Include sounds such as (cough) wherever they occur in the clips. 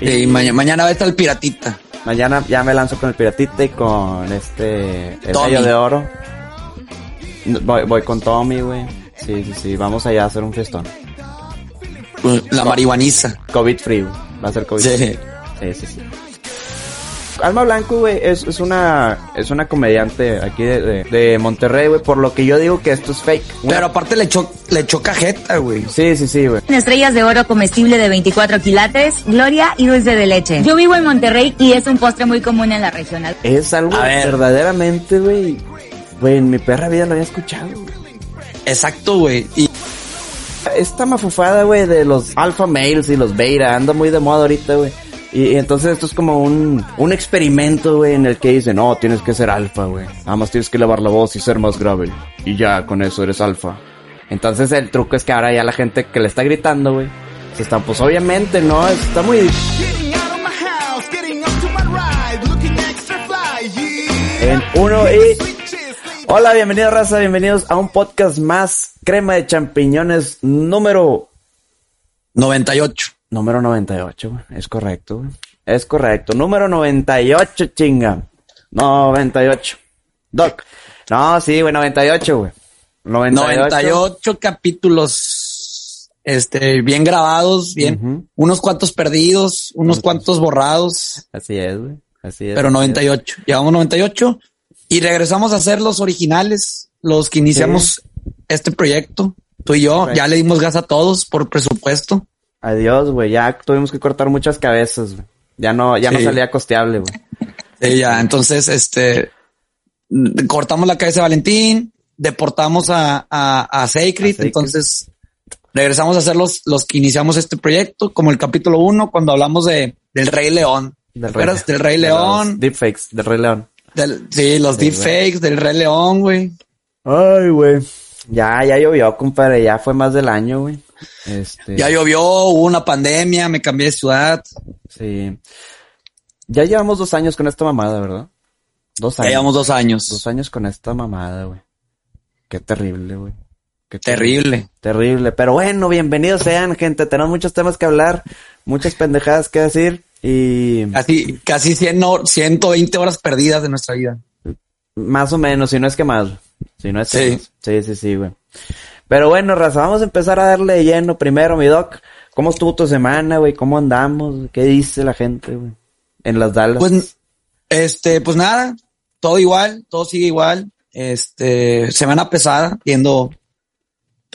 Y, mañana va a estar el piratita. Mañana ya me lanzo con el piratita y con este... El gallo de oro. Voy, voy con Tommy, güey. Sí, sí, sí. Vamos allá a hacer un festón. La marihuaniza. COVID free, Va a ser COVID sí. Sí, sí, sí. Alma Blanco, güey, es, es, una es una comediante aquí de, de, Monterrey, güey, por lo que yo digo que esto es fake. Pero aparte le echó, le echó cajeta, güey. Sí, sí, sí, güey. Estrellas de oro comestible de 24 quilates, gloria y dulce de leche. Yo vivo en Monterrey y es un postre muy común en la regional. Es algo verdaderamente, güey. Güey, en mi perra vida lo había escuchado. Exacto, güey. Y esta mafufada, güey, de los alpha males y los beta, anda muy de moda ahorita, güey. Y, entonces esto es como un, un experimento, güey, en el que dicen, no, tienes que ser alfa, güey. Nada más tienes que elevar la voz y ser más grave. Y ya, con eso eres alfa. Entonces el truco es que ahora ya la gente que le está gritando, güey, se están, pues obviamente, ¿no? Está muy... En uno y... Hola, bienvenidos raza, bienvenidos a un podcast más, crema de champiñones número 98. Número 98, güey. Es correcto. Es correcto. Número 98, chinga. 98. Doc. No, sí, güey, 98, güey. 98. 98 capítulos, este, bien grabados, bien. Unos cuantos perdidos, unos cuantos borrados. Así es, güey. Así es. Pero 98. Llevamos 98 y regresamos a ser los originales, los que iniciamos este proyecto. Tú y yo, ya le dimos gas a todos por presupuesto. Adiós, güey. Ya tuvimos que cortar muchas cabezas, güey. Ya no, ya no salía costeable, güey. Sí, ya. Entonces, este, cortamos la cabeza de Valentín, deportamos a, a, a Sacred, entonces regresamos a ser los, los que iniciamos este proyecto, como el capítulo uno, cuando hablamos de, del Rey León. Del Rey, del Rey León. Deepfakes del Rey León. sí, los deepfakes del Rey León, güey. Ay, güey. Ya, ya llovió, compadre. Ya fue más del año, güey. Este... Ya llovió, hubo una pandemia, me cambié de ciudad. Sí. Ya llevamos dos años con esta mamada, ¿verdad? Dos años. Ya llevamos dos años. Dos años con esta mamada, güey. Qué terrible, güey. Qué terrible. Terrible. Pero bueno, bienvenidos sean, gente. Tenemos muchos temas que hablar, muchas pendejadas que decir y... Casi, casi 100, 120 horas perdidas de nuestra vida. Más o menos, si no es que más. Si no es sí. Sí, sí, sí, güey. Pero bueno, Raza, vamos a empezar a darle lleno primero, mi doc. ¿Cómo estuvo tu semana, güey? ¿Cómo andamos? ¿Qué dice la gente? En las Dallas. Pues, este, pues nada, todo igual, todo sigue igual. Este, semana pesada, viendo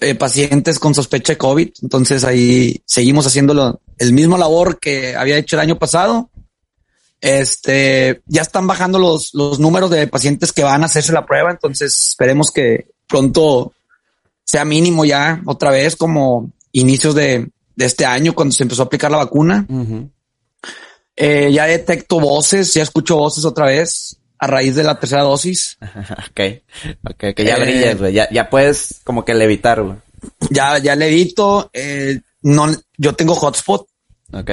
eh, pacientes con sospecha de COVID. Entonces ahí seguimos haciendo el mismo labor que había hecho el año pasado. Este, ya están bajando los, los números de pacientes que van a hacerse la prueba. Entonces esperemos que pronto sea mínimo ya otra vez como inicios de, de este año cuando se empezó a aplicar la vacuna. eh, ya detecto voces, ya escucho voces otra vez a raíz de la tercera dosis. (laughs) ok, ok, que ya eh, güey. Ya, ya puedes como que levitar, güey. Ya, ya levito. Eh, no, yo tengo hotspot. Ok,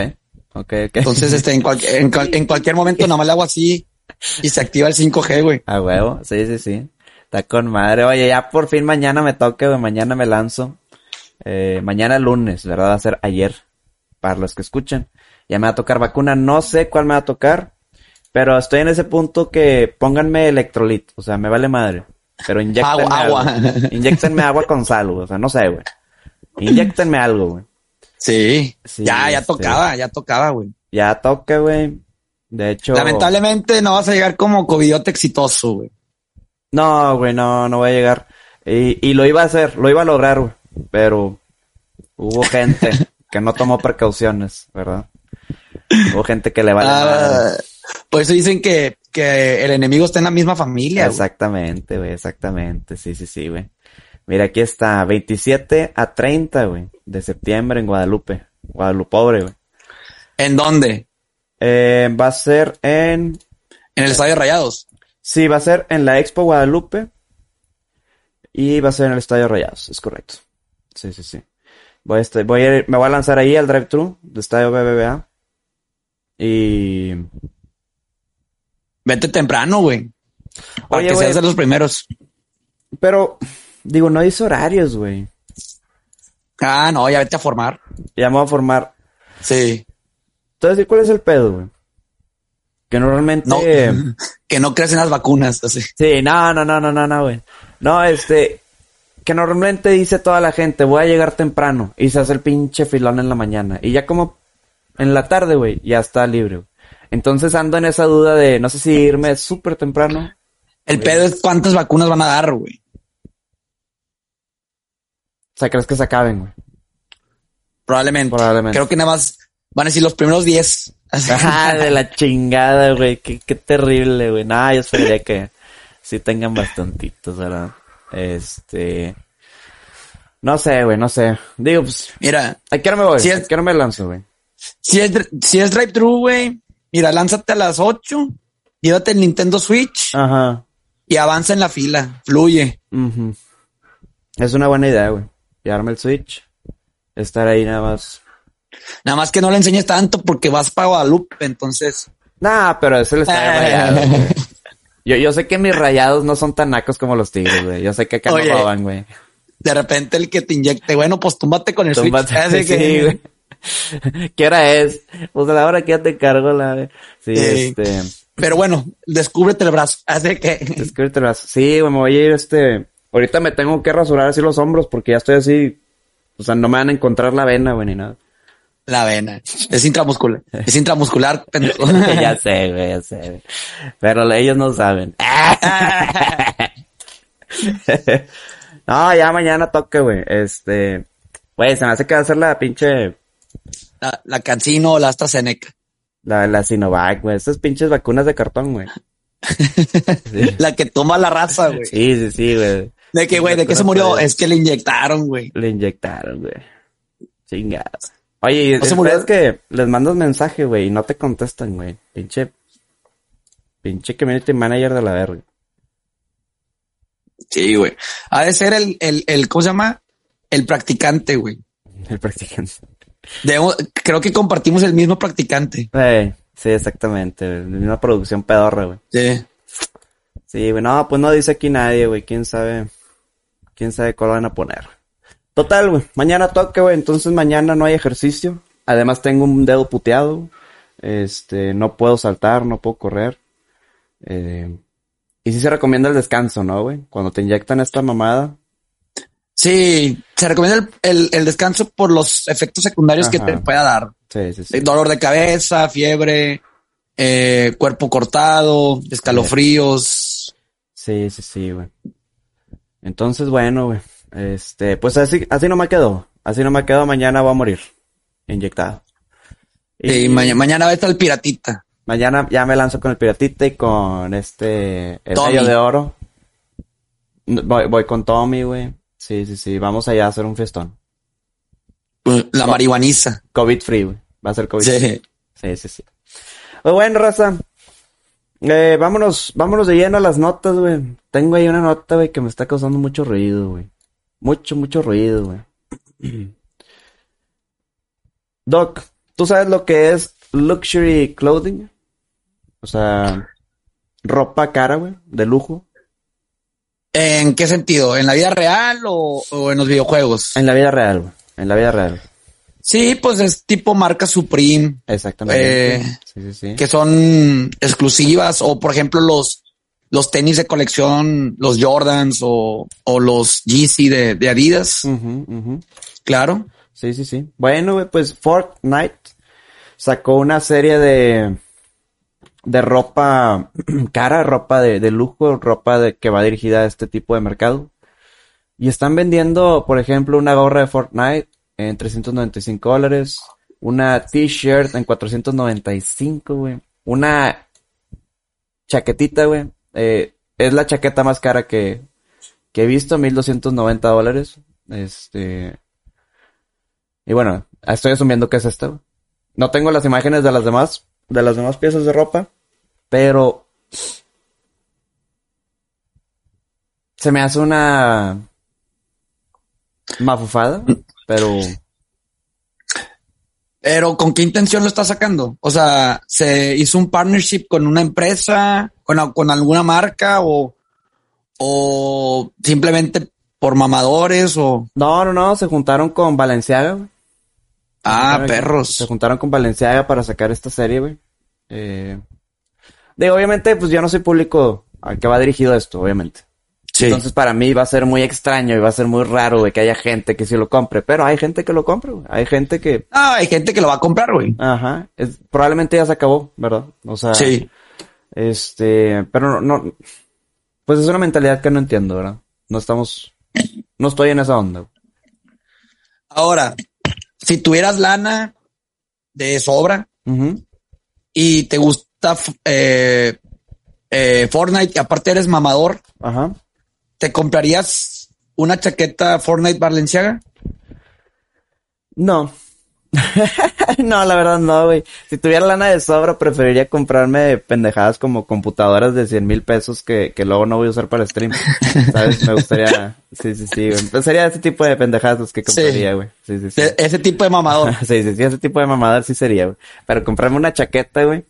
ok, ok. Entonces, este, en, en, en cualquier momento (laughs) nada más le hago así y se activa el 5G, güey. A huevo, sí, sí, sí. Está con madre. Oye, ya por fin mañana me toque, güey. Mañana me lanzo. Eh, mañana lunes, ¿verdad? Va a ser ayer. Para los que escuchan. Ya me va a tocar vacuna. No sé cuál me va a tocar. Pero estoy en ese punto que pónganme electrolit. O sea, me vale madre. Pero inyectenme agua. Agua. Inyectenme agua con sal, güey. O sea, no sé, güey. Inyectenme algo, güey. Sí. Ya, ya tocaba, ya tocaba, güey. Ya toca, güey. De hecho. Lamentablemente no vas a llegar como covidiote exitoso, güey. No, güey, no, no voy a llegar. Y, y lo iba a hacer, lo iba a lograr, güey. Pero hubo gente que no tomó precauciones, ¿verdad? Hubo gente que le vale ah, Por eso dicen que, que el enemigo está en la misma familia. Exactamente, güey, exactamente. Sí, sí, sí, güey. Mira, aquí está, 27 a 30, güey, de septiembre en Guadalupe. Guadalupe, pobre, güey. ¿En dónde? Eh, va a ser en... En el Estadio Rayados. Sí, va a ser en la Expo Guadalupe y va a ser en el Estadio Rayados, es correcto. Sí, sí, sí. Voy a, estar, voy a ir, me voy a lanzar ahí al drive-thru del Estadio BBVA y... Vete temprano, güey. Para que seas de los primeros. Pero, digo, no dice horarios, güey. Ah, no, ya vete a formar. Ya me voy a formar. Sí. Entonces, ¿cuál es el pedo, güey? Que normalmente... No, (laughs) que no crecen las vacunas, así. Sí, no, no, no, no, no, no, güey. No, este, que normalmente dice toda la gente, voy a llegar temprano y se hace el pinche filón en la mañana. Y ya como en la tarde, güey, ya está libre. güey. Entonces ando en esa duda de no sé si irme súper temprano. El pedo es cuántas vacunas van a dar, güey. O sea, crees que se acaben, güey. Probablemente. Probablemente. Creo que nada más van a decir los primeros 10. Ah, de la chingada, güey. Qué, qué terrible, güey. Nah, yo esperaría que sí tengan bastantitos, ¿verdad? Este. No sé, güey, no sé. Digo, pues. Mira, ¿A qué hora me voy? ¿A es- qué hora me lanzo, güey? si es, si es drive-thru, güey, mira, lánzate a las 8, llévate el Nintendo Switch Ajá. y avanza en la fila. Fluye. Es una buena idea, güey. Llevarme el Switch. Estar ahí nada más. Nada más que no le enseñes tanto porque vas para Guadalupe, entonces. Nah, pero es el estadio rayado, güey. (laughs) Yo, yo sé que mis rayados no son tan nacos como los tigres, güey. Yo sé que acá Oye. no roban, güey. De repente el que te inyecte, bueno, pues túmbate con el Túmbate, (laughs) Switch. Sí, que- güey. (laughs) ¿Qué hora es? Pues a la hora que ya te cargo la... Sí, Sí. este... Pero bueno, descúbrete el brazo. Así que. Descúbrete el brazo. Sí, güey, me voy a ir este... Ahorita me tengo que rasurar así los hombros porque ya estoy así... O sea, no me van a encontrar la vena, güey, ni nada. La vena. Es intramuscular. Es intramuscular, pendejo. (laughs) ya sé, güey, ya sé. Pero ellos no saben. (laughs) no, ya mañana toque, güey. Este... Güey, se me hace que va a ser la pinche... La, la Cancino o la AstraZeneca. La, la Sinovac, güey. Estas pinches vacunas de cartón, güey. Sí. (laughs) La que toma la raza, güey. Sí, sí, sí, güey. De que, güey, ¿de qué se murió? Es que le inyectaron, güey. Le inyectaron, güey. Chingada. Oye, ¿No se es que les mandas mensaje, güey, y no te contestan, güey. Pinche... Pinche community manager de la verga. Sí, güey. Ha de ser el, el, el, ¿cómo se llama? El practicante, güey. El practicante. Debemos- creo que compartimos el mismo practicante. Sí, exactamente. güey. Una producción pedorra, güey. Sí. Sí, güey, no, pues no dice aquí nadie, güey. ¿Quién sabe? ¿Quién sabe cuál van a poner? Total, güey. Mañana toque, güey. Entonces mañana no hay ejercicio. Además tengo un dedo puteado. Este, no puedo saltar, no puedo correr. Eh, y sí se recomienda el descanso, ¿no, güey? Cuando te inyectan esta mamada. Sí, se recomienda el, el, el descanso por los efectos secundarios que te pueda dar. Sí, sí, sí. Eh, Dolor de cabeza, fiebre, eh, cuerpo cortado, escalofríos. Sí, sí, sí, güey. Entonces, bueno, güey. Este, pues así, así no me quedo. Así no me quedo. Mañana voy a morir. Inyectado. Y mañana, mañana va a estar el piratita. Mañana ya me lanzo con el piratita y con este, el Tommy. de oro. Voy, voy con Tommy, güey. Sí, sí, sí. Vamos allá a hacer un fiestón. La marihuaniza. COVID free, güey. Va a ser COVID free. Sí. Sí, sí, sí. Pues bueno, raza. Eh, vámonos, vámonos de lleno a las notas, güey. Tengo ahí una nota, güey, que me está causando mucho ruido, güey. Mucho, mucho ruido, güey. (clears throat) Doc, ¿tú sabes lo que es luxury clothing? O sea, ropa cara, güey, de lujo. ¿En qué sentido? ¿En la vida real o, o en los videojuegos? En la vida real, güey. En la vida real. Sí, pues es tipo marca Supreme, Exactamente. Eh, sí, sí, sí. que son exclusivas, o por ejemplo los, los tenis de colección, los Jordans o, o los Yeezy de, de Adidas, claro. Sí, sí, sí. Bueno, pues Fortnite sacó una serie de de ropa (clears throat) cara, ropa de, de lujo, ropa de, que va dirigida a este tipo de mercado. Y están vendiendo, por ejemplo, una gorra de Fortnite en 395 dólares, una t-shirt en 495, güey, una chaquetita, güey, eh, es la chaqueta más cara que, que he visto, 1290 dólares. Este, y bueno, estoy asumiendo que es esta. No tengo las imágenes de las demás, de las demás piezas de ropa, pero se me hace una mafufada, pero Pero ¿con qué intención lo está sacando? O sea, ¿se hizo un partnership con una empresa, con, con alguna marca o, o simplemente por mamadores o... no, no, no, se juntaron con Balenciaga, güey. Ah, juntaron- perros. Se juntaron con Valenciaga para sacar esta serie, güey. Eh, digo, obviamente, pues yo no soy público al que va dirigido esto, obviamente. Sí. Entonces para mí va a ser muy extraño y va a ser muy raro, güey, que haya gente que sí lo compre. Pero hay gente que lo compre, güey. Hay gente que, Ah, hay gente que lo va a comprar, güey. ajá, es- probablemente ya se acabó, ¿verdad? O sea, Sí. este, pero no, no, pues es una mentalidad que no entiendo, ¿verdad? No estamos, no estoy en esa onda. güey. Ahora, si tuvieras lana de sobra y te gusta eh, eh, Fortnite y aparte eres mamador, Ajá. ¿Te comprarías una chaqueta Fortnite Balenciaga? No. (laughs) no, la verdad no, güey. Si tuviera lana de sobra, preferiría comprarme pendejadas como computadoras de 100 mil pesos que, que luego no voy a usar para stream. (laughs) ¿Sabes? Me gustaría... Sí, sí, sí, güey. Sería ese tipo de pendejadas los que compraría, güey. Sí, sí, sí. De- ese tipo de mamador. (laughs) Sí, sí, sí, ese tipo de mamada sí sería, güey. Pero comprarme una chaqueta, güey.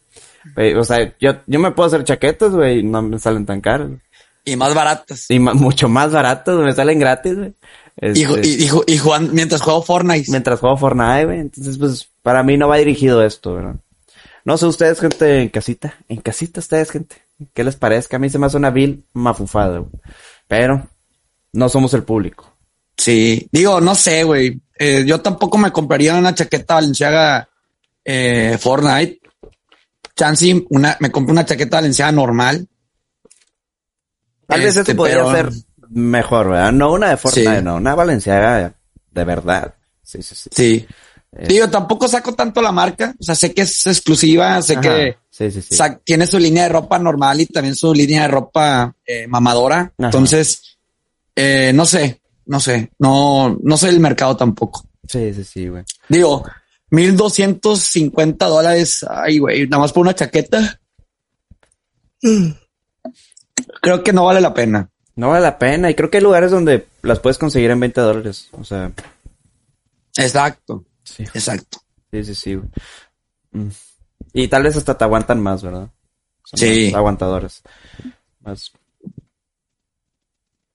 güey, O sea, yo, yo me puedo hacer chaquetas, güey, y no me salen tan caras. güey. Y más baratas. Y ma- mucho más baratos, güey, me salen gratis, güey. Y, Este, y, y ju- y jugan- mientras juego Fortnite. mientras juego Fortnite, güey. Entonces, pues, para mí no va dirigido esto, ¿verdad? No sé ustedes, gente, en casita. En casita ustedes, gente. ¿Qué les parezca? A mí se me hace una vil mafufada, güey. Pero, no somos el público. Sí, digo, no sé, güey. Eh, yo tampoco me compraría una chaqueta Balenciaga eh, Fortnite. Chansey, una, me compré una chaqueta Balenciaga normal. Tal vez Este, podría pero- ser mejor, ¿verdad? No una de Fortnite, Sí. no. Una Valenciaga de verdad. Sí, sí, sí. Sí. Eh. Digo, tampoco saco tanto la marca. O sea, sé que es exclusiva, sé Ajá. que Sí, sí, sí. tiene su línea de ropa normal y también su línea de ropa eh, mamadora. Ajá. Entonces, eh, no sé, no sé. No, no sé el mercado tampoco. Sí, sí, sí, güey. Digo, 1250 dólares. Ay, güey, nada más por una chaqueta. Creo que no vale la pena. No vale la pena. Y creo que hay lugares donde las puedes conseguir en 20 dólares. O sea, Exacto, sí. exacto. Sí, sí, sí, güey. Mm. Y tal vez hasta te aguantan más, ¿verdad? Son Sí. más aguantadoras. Más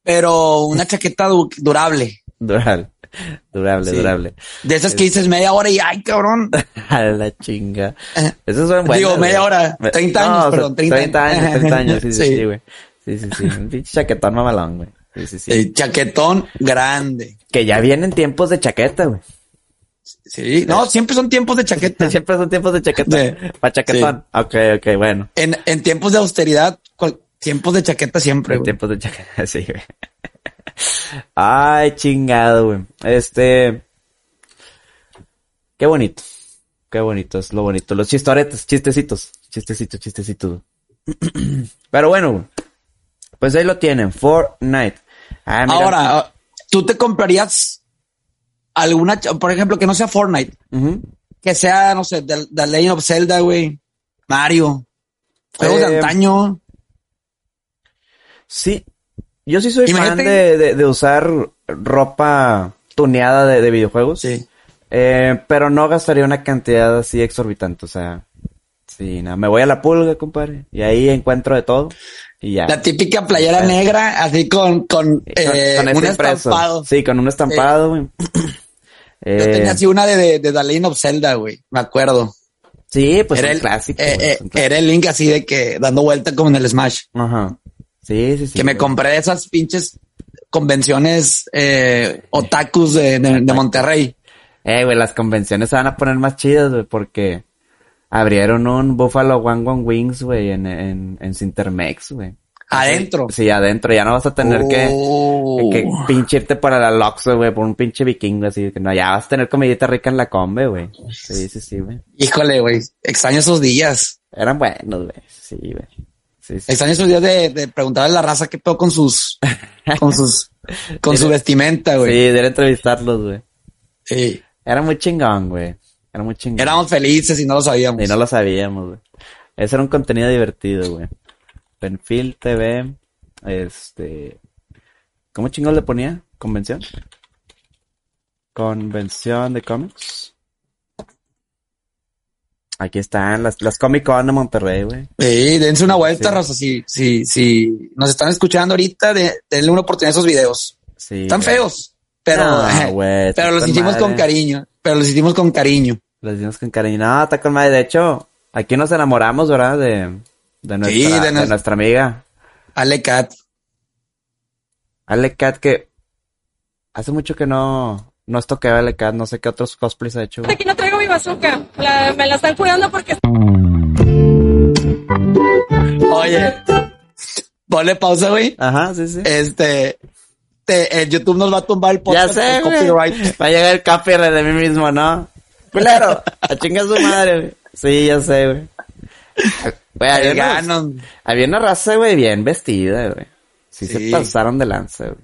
Pero una chaqueta du- durable. durable. (laughs) Durable, Sí. durable. De esas que dices media hora y ay, cabrón. (laughs) A la chinga. Esas son buenas. Digo, media hora. 30 años, No, perdón, 30 30 años, 30 años. Sí, (laughs) sí, Sí. sí, güey. Sí, sí, sí. Un pinche chaquetón mamalón, güey. Sí, sí, sí. Eh, chaquetón grande. Que ya vienen tiempos de chaqueta, güey. Sí, no, siempre son tiempos de chaqueta. Siempre son tiempos de chaqueta. Sí. Pa' chaquetón. Ok, ok, bueno. En, en tiempos de austeridad, cual- tiempos de chaqueta siempre. En güey. tiempos de chaqueta, sí, güey. (laughs) Ay, chingado, güey. Este. Qué bonito. Qué bonito, es lo bonito. Los chistoretes, chistecitos. Chistecitos, chistecitos. (clears throat) Pero bueno. Pues ahí lo tienen. Fortnite. Ah, mira. Ahora, ah, ¿tú te comprarías alguna, por ejemplo, que no sea Fortnite, que sea, no sé, The, The Legend of Zelda, güey, Mario, juegos Eh, de antaño? Sí. Yo sí soy Imagínate- fan de, de, de usar ropa tuneada de, de videojuegos. Sí. Eh, pero no gastaría una cantidad así exorbitante, o sea, sí, nada, me voy a la pulga, compadre, y ahí encuentro de todo, y ya. La típica playera Sí. negra, así con, con, eh, ese un impreso. estampado. Sí, con un estampado, güey. (clears throat) Yo Eh, tenía así una de, de, de of Zelda, güey, me acuerdo. sí, pues era, el, eh, eh, clásico. era el link así de que dando vuelta como en el Smash. Ajá. Sí, sí, sí. que me compré de esas pinches convenciones eh, otakus de, de, de Monterrey. Eh, güey, las convenciones se van a poner más chidas, güey, porque abrieron un Buffalo One One Wings, güey, en, en, en Cintermex, güey. Adentro. Sí, adentro, ya no vas a tener que... Oh. Que pinche irte para la Loxo, güey, por un pinche vikingo así. Que no, ya vas a tener comidita rica en la combe, güey. Sí, sí, sí, güey. Híjole, güey. Extraño esos días. Eran buenos, güey. Sí, güey. Sí, sí. Extraño esos días de, de a la raza qué pedo con sus, (laughs) con sus, con su vestimenta, Sí, güey. de entrevistarlos, güey. Sí. Era muy chingón, güey. Era muy chingón. Éramos felices y no lo sabíamos. Y no lo sabíamos, güey. Ese era un contenido divertido, güey. Penfield TV, este... ¿Cómo chingón le ponía? ¿Convención? Convención de cómics. Aquí están las, las Comic Con de Monterrey, güey. Sí, dense una vuelta, Sí. raza. Si, si, si nos están escuchando ahorita, de, denle una oportunidad a esos videos. Sí. Están güey. feos, pero, No, (laughs) güey, pero los hicimos con cariño. pero los hicimos con cariño. Los hicimos con cariño. No, está con madre. De hecho, aquí nos enamoramos, ¿verdad? De, de nuestra, Sí, de de nues- nuestra amiga. Ale Cat. Ale Cat, que hace mucho que no, no estoqueo a Ale Cat. No sé qué otros cosplays ha hecho. güey. Aquí no traigo mi bazooka. La- me la están cuidando porque Oye, ponle pausa, güey. Ajá, sí, sí. Este, te, el YouTube nos va a tumbar el ya podcast sé, por güey. copyright. Va a llegar el copyright de mí mismo, ¿no? Culero, a chingar su madre, güey. Sí, ya sé, güey. Güey, había, gano. había una raza, güey, bien vestida, güey. Sí, Sí. se pasaron de lanza, güey.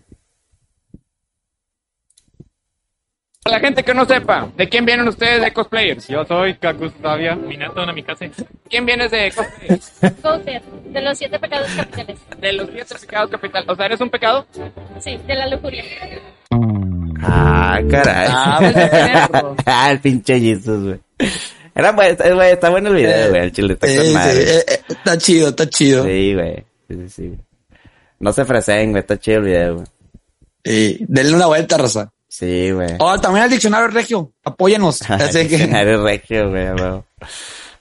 Para la gente que no sepa, ¿de quién vienen ustedes de cosplayers? Yo soy Kakustavia Minato Namikaze. ¿Quién vienes de cosplayers? (laughs) Counter, de los siete pecados capitales. De los siete pecados capital. O sea, ¿eres un pecado? Sí, de la lujuria. Ah, caray. Ah, (laughs) pues, Ah, el pinche Jesus, güey. Era bueno, está, güey, está bueno el video, güey. El chile está Sí, con sí, madre. eh, eh, está chido, está chido. Sí, güey. Sí, sí, sí. No se ofrecen, güey. Está chido el video, güey. Sí, denle una vuelta, Rosa. Sí, güey. Oh, también el diccionario regio. Apóyanos. (laughs) Así que. Eres regio, güey, güey.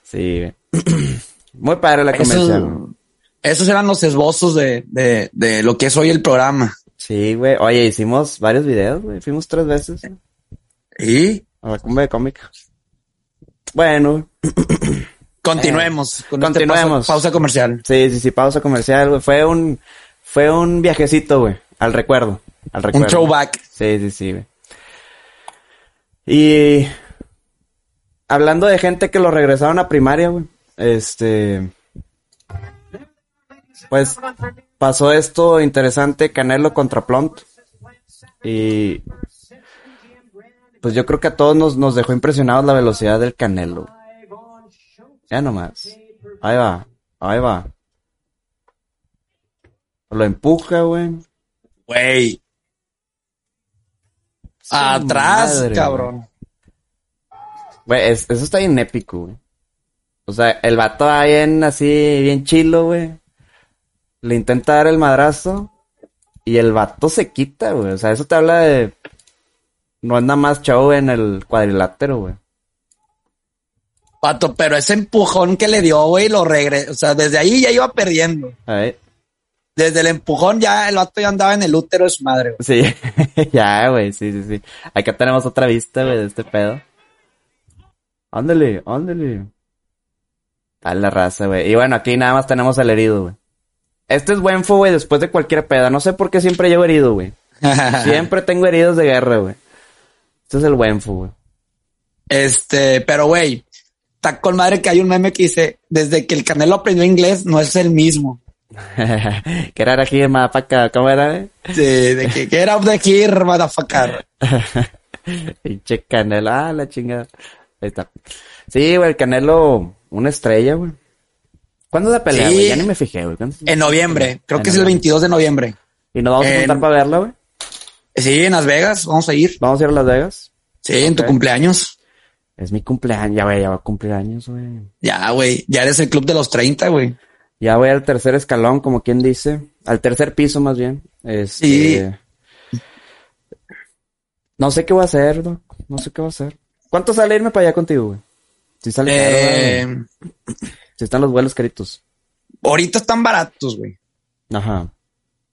Sí, güey. (clears throat) Muy padre la convención. Esos, esos eran los esbozos de, de, de lo que es hoy el programa. Sí, güey. Oye, hicimos varios videos, güey. Fuimos tres veces Y a la cumbre de cómic. Bueno, (clears throat) continuemos. con este continuemos. pausa, pausa comercial. sí, sí, sí, pausa comercial, güey. Fue un, fue un viajecito, güey, al recuerdo. Al recuerdo. Un throwback. Sí, sí, sí, güey. Y hablando de gente que lo regresaron a primaria, güey. Este. Pues pasó esto interesante, Canelo contra Plont. Y. Pues yo creo que a todos nos, nos dejó impresionados la velocidad del Canelo. Ya nomás. Ahí va, ahí va. Lo empuja, güey. Güey. Su Atrás, madre, cabrón. Güey, es- eso está bien épico, güey. O sea, el vato va bien así, bien chilo, güey. Le intenta dar el madrazo. Y el vato se quita, güey. O sea, eso te habla de... No es nada más show en el cuadrilátero, güey. Pato, pero ese empujón que le dio, güey, lo regresó. O sea, desde ahí ya iba perdiendo. Ahí. Desde el empujón ya el vato ya andaba en el útero de su madre, güey. Sí, (laughs) ya, güey, sí, sí, sí. Acá tenemos otra vista, güey, de este pedo. Ándale, ándale. A la raza, güey. Y bueno, aquí nada más tenemos al herido, güey. Este es buen fue, güey, después de cualquier peda. No sé por qué siempre llevo herido, güey. (laughs) Siempre tengo heridos de guerra, güey. Este es el buen fue, güey. Este, pero güey, está con madre que hay un meme que dice, desde que el Canelo aprendió inglés, no es el mismo. (laughs) que era aquí en Madafaca, ¿cómo era, eh? Sí, de que get out the here, motherfucker. (laughs) Pinche Canelo, ah, la chingada. Ahí está. Sí, güey, el Canelo, una estrella, güey. ¿Cuándo es la pelea, Sí. güey? Ya ni me fijé, güey. ¿Cuándo es- En noviembre, creo En que es el noviembre. 22 de noviembre. ¿Y nos vamos a juntar para verla, güey? Sí, en Las Vegas, vamos a ir. ¿Vamos a ir a Las Vegas? Sí, en tu cumpleaños. Es mi cumpleaños, ya, güey, ya va a cumplir años, güey. Ya, güey, ya eres el club de los 30, güey. Ya voy al tercer escalón, como quien dice. Al tercer piso, más bien. Este... Sí. No sé qué voy a hacer, Doc. No sé qué voy a hacer. ¿Cuánto sale irme para allá contigo, güey? Si sale caro, Eh, güey. Si están los vuelos caritos. ahorita están baratos, güey. Ajá.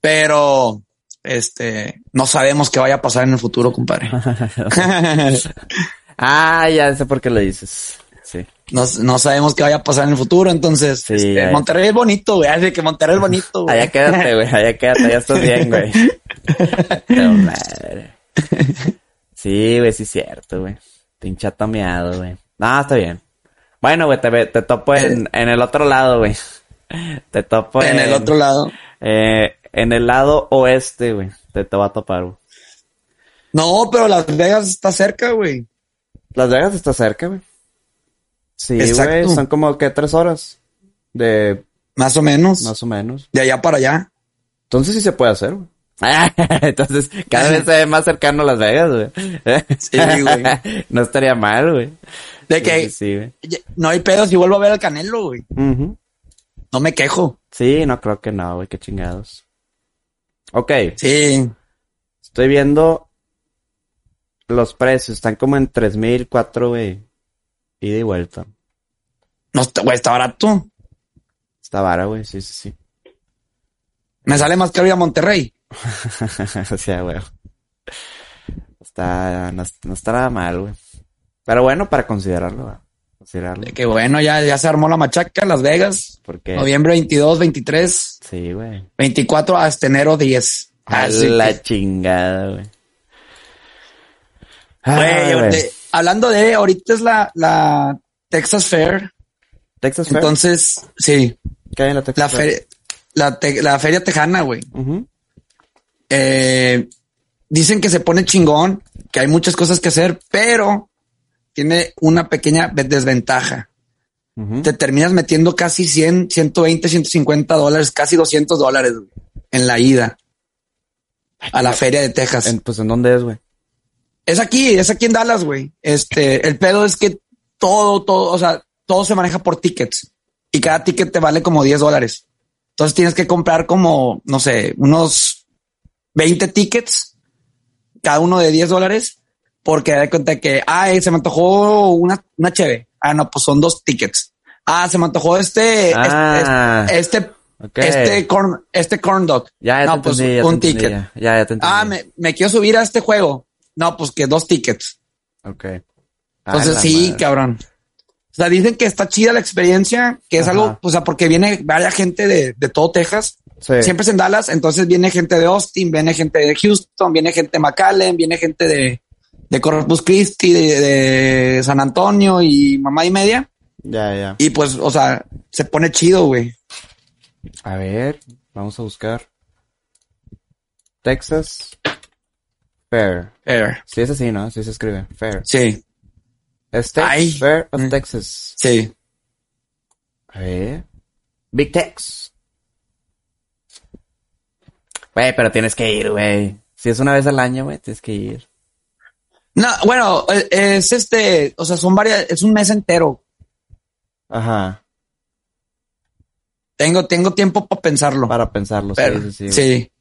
Pero, este, no sabemos qué vaya a pasar en el futuro, compadre. (laughs) Ah, ya sé por qué lo dices. No, no sabemos qué vaya a pasar en el futuro, entonces, Sí, este. Monterrey es bonito, güey. Así que Monterrey es bonito, güey. Allá quédate, güey. Allá quédate. Ya estás bien, güey. (laughs) Pero madre. Sí, güey, sí es cierto, güey. Pinche tomeado, güey. No, está bien. Bueno, güey, te, te topo en, en el otro lado, güey. Te topo en el otro lado. Eh, en el lado oeste, güey. Te, te va a topar, güey. No, pero Las Vegas está cerca, güey. Las Vegas está cerca, güey. Sí, güey. Son como que tres horas. De Más o menos. más o menos. De allá para allá. Entonces sí se puede hacer, güey. (laughs) Entonces, cada vez se ve más cercano a Las Vegas, güey. Sí, güey. (laughs) no estaría mal, güey. De que Sí, sí, güey. no hay pedo si vuelvo a ver al Canelo, güey. No me quejo. Sí, no creo que no, güey. Qué chingados. Ok. Sí. Estoy viendo los precios. Están como en 3000, 4, güey. Ida y vuelta. No, está- güey, está barato. Está vara, güey. Sí, sí, sí. Me sale más caro ir a Monterrey. o sea, güey. Está, no, no está nada mal, güey. Pero bueno, para considerarlo, güey. Considerarlo. Que bueno, ya, ya se armó la machaca, Las Vegas. Porque, Noviembre 22, 23, sí, güey. 24 hasta enero 10. A Así la que- chingada, güey. Güey, de- hablando de, ahorita es la, la Texas Fair. Texas Fair. Entonces, sí, ¿Qué hay en la Texas la, Fair? feria la, te- la feria tejana, güey. Eh, dicen que se pone chingón, que hay muchas cosas que hacer, pero tiene una pequeña desventaja. Te terminas metiendo casi 100, 120, 150 dólares, casi 200 dólares güey, en la ida a la feria de Texas. En- pues, ¿en dónde es, güey? Es aquí, es aquí en Dallas, güey. Este, el pedo es que todo, todo, o sea, todo se maneja por tickets y cada ticket te vale como 10 dólares. Entonces tienes que comprar como, no sé, unos 20 tickets, cada uno de 10 dólares, porque da cuenta que, ay, se me antojó una, una cheve. Ah, no, pues son dos tickets. Ah, se me antojó este, Ah. este, este, este corn, este corn dog. Ya, ya no, te pues entendí, ya un ticket. Ya, ya, ya te entendí. Ah, me, me quiero subir a este juego. No, pues que dos tickets. Ok. Entonces Ay, la sí, madre. cabrón. O sea, dicen que está chida la experiencia, que es Ajá. algo, o sea, porque viene varias gente de, de todo Texas. Sí. Siempre es en Dallas, entonces viene gente de Austin, viene gente de Houston, viene gente de McAllen, viene gente de, de Corpus Christi, de, de San Antonio y mamá y media. Ya, ya. Y pues, o sea, se pone chido, güey. A ver, vamos a buscar. Texas Fair. Fair. Sí es así, ¿no? Sí se escribe. Fair. Sí, State. Fair of Mm. Texas. sí. A ver. Big Tex. Güey, pero tienes que ir, güey. Si es una vez al año, güey, tienes que ir. No, bueno, eh, es este, o sea, son varias, es un mes entero. Ajá. Tengo, tengo tiempo para pensarlo. Para pensarlo. pero, sí, sí, sí. sí.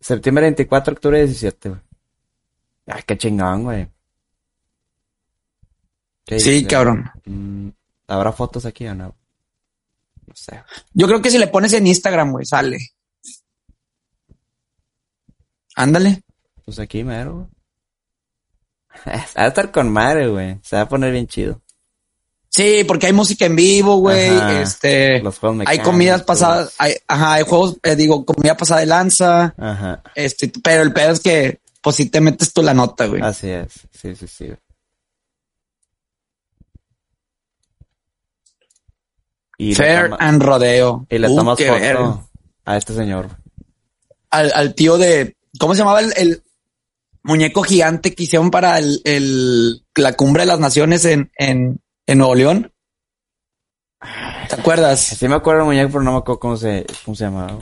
Septiembre 24, octubre 17, güey. Ay, qué chingón, güey. ¿Qué Sí, dice? cabrón. Mm, ¿Habrá fotos aquí o no? No sé. Yo creo que si le pones en Instagram, güey, sale. Ándale. Pues aquí mero, (laughs) güey. Va a estar con madre, güey. Se va a poner bien chido. Sí, porque hay música en vivo, güey. Ajá. Este, Los juegos hay comidas pasadas, hay, ajá, hay juegos, eh, digo, comida pasada de lanza. Ajá. Este, pero el pedo es que, pues si te metes tú la nota, güey. Así es. Sí, sí, sí. Y Fair and rodeo. y le Uh, tomas foto a este señor. Al, al tío de, ¿cómo se llamaba el, el muñeco gigante que hicieron para el, el, la cumbre de las naciones en, en, en Nuevo León? ¿Te acuerdas? Sí me acuerdo del muñeco, pero no me acuerdo cómo se, cómo se llamaba.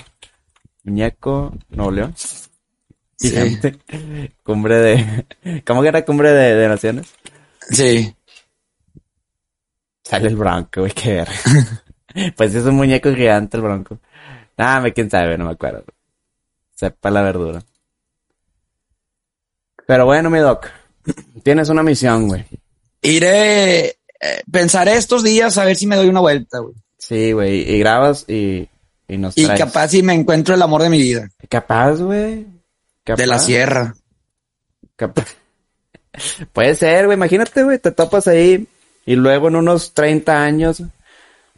Muñeco Nuevo León. Sí. Gigante. (laughs) Cumbre de... ¿Cómo que era cumbre de, de naciones? Sí. Sale el bronco, güey, qué ver. (laughs) pues es un muñeco gigante el bronco. Nada, me quién sabe, no me acuerdo. Sepa la verdura. Pero bueno, mi doc. Tienes una misión, güey. Iré, eh, pensaré estos días a ver si me doy una vuelta, güey. Sí, güey. Y grabas y, y nos Y traes. capaz si me encuentro el amor de mi vida. Capaz, güey. De la sierra. Capaz. (laughs) Puede ser, güey. Imagínate, güey. Te topas ahí y luego en unos 30 años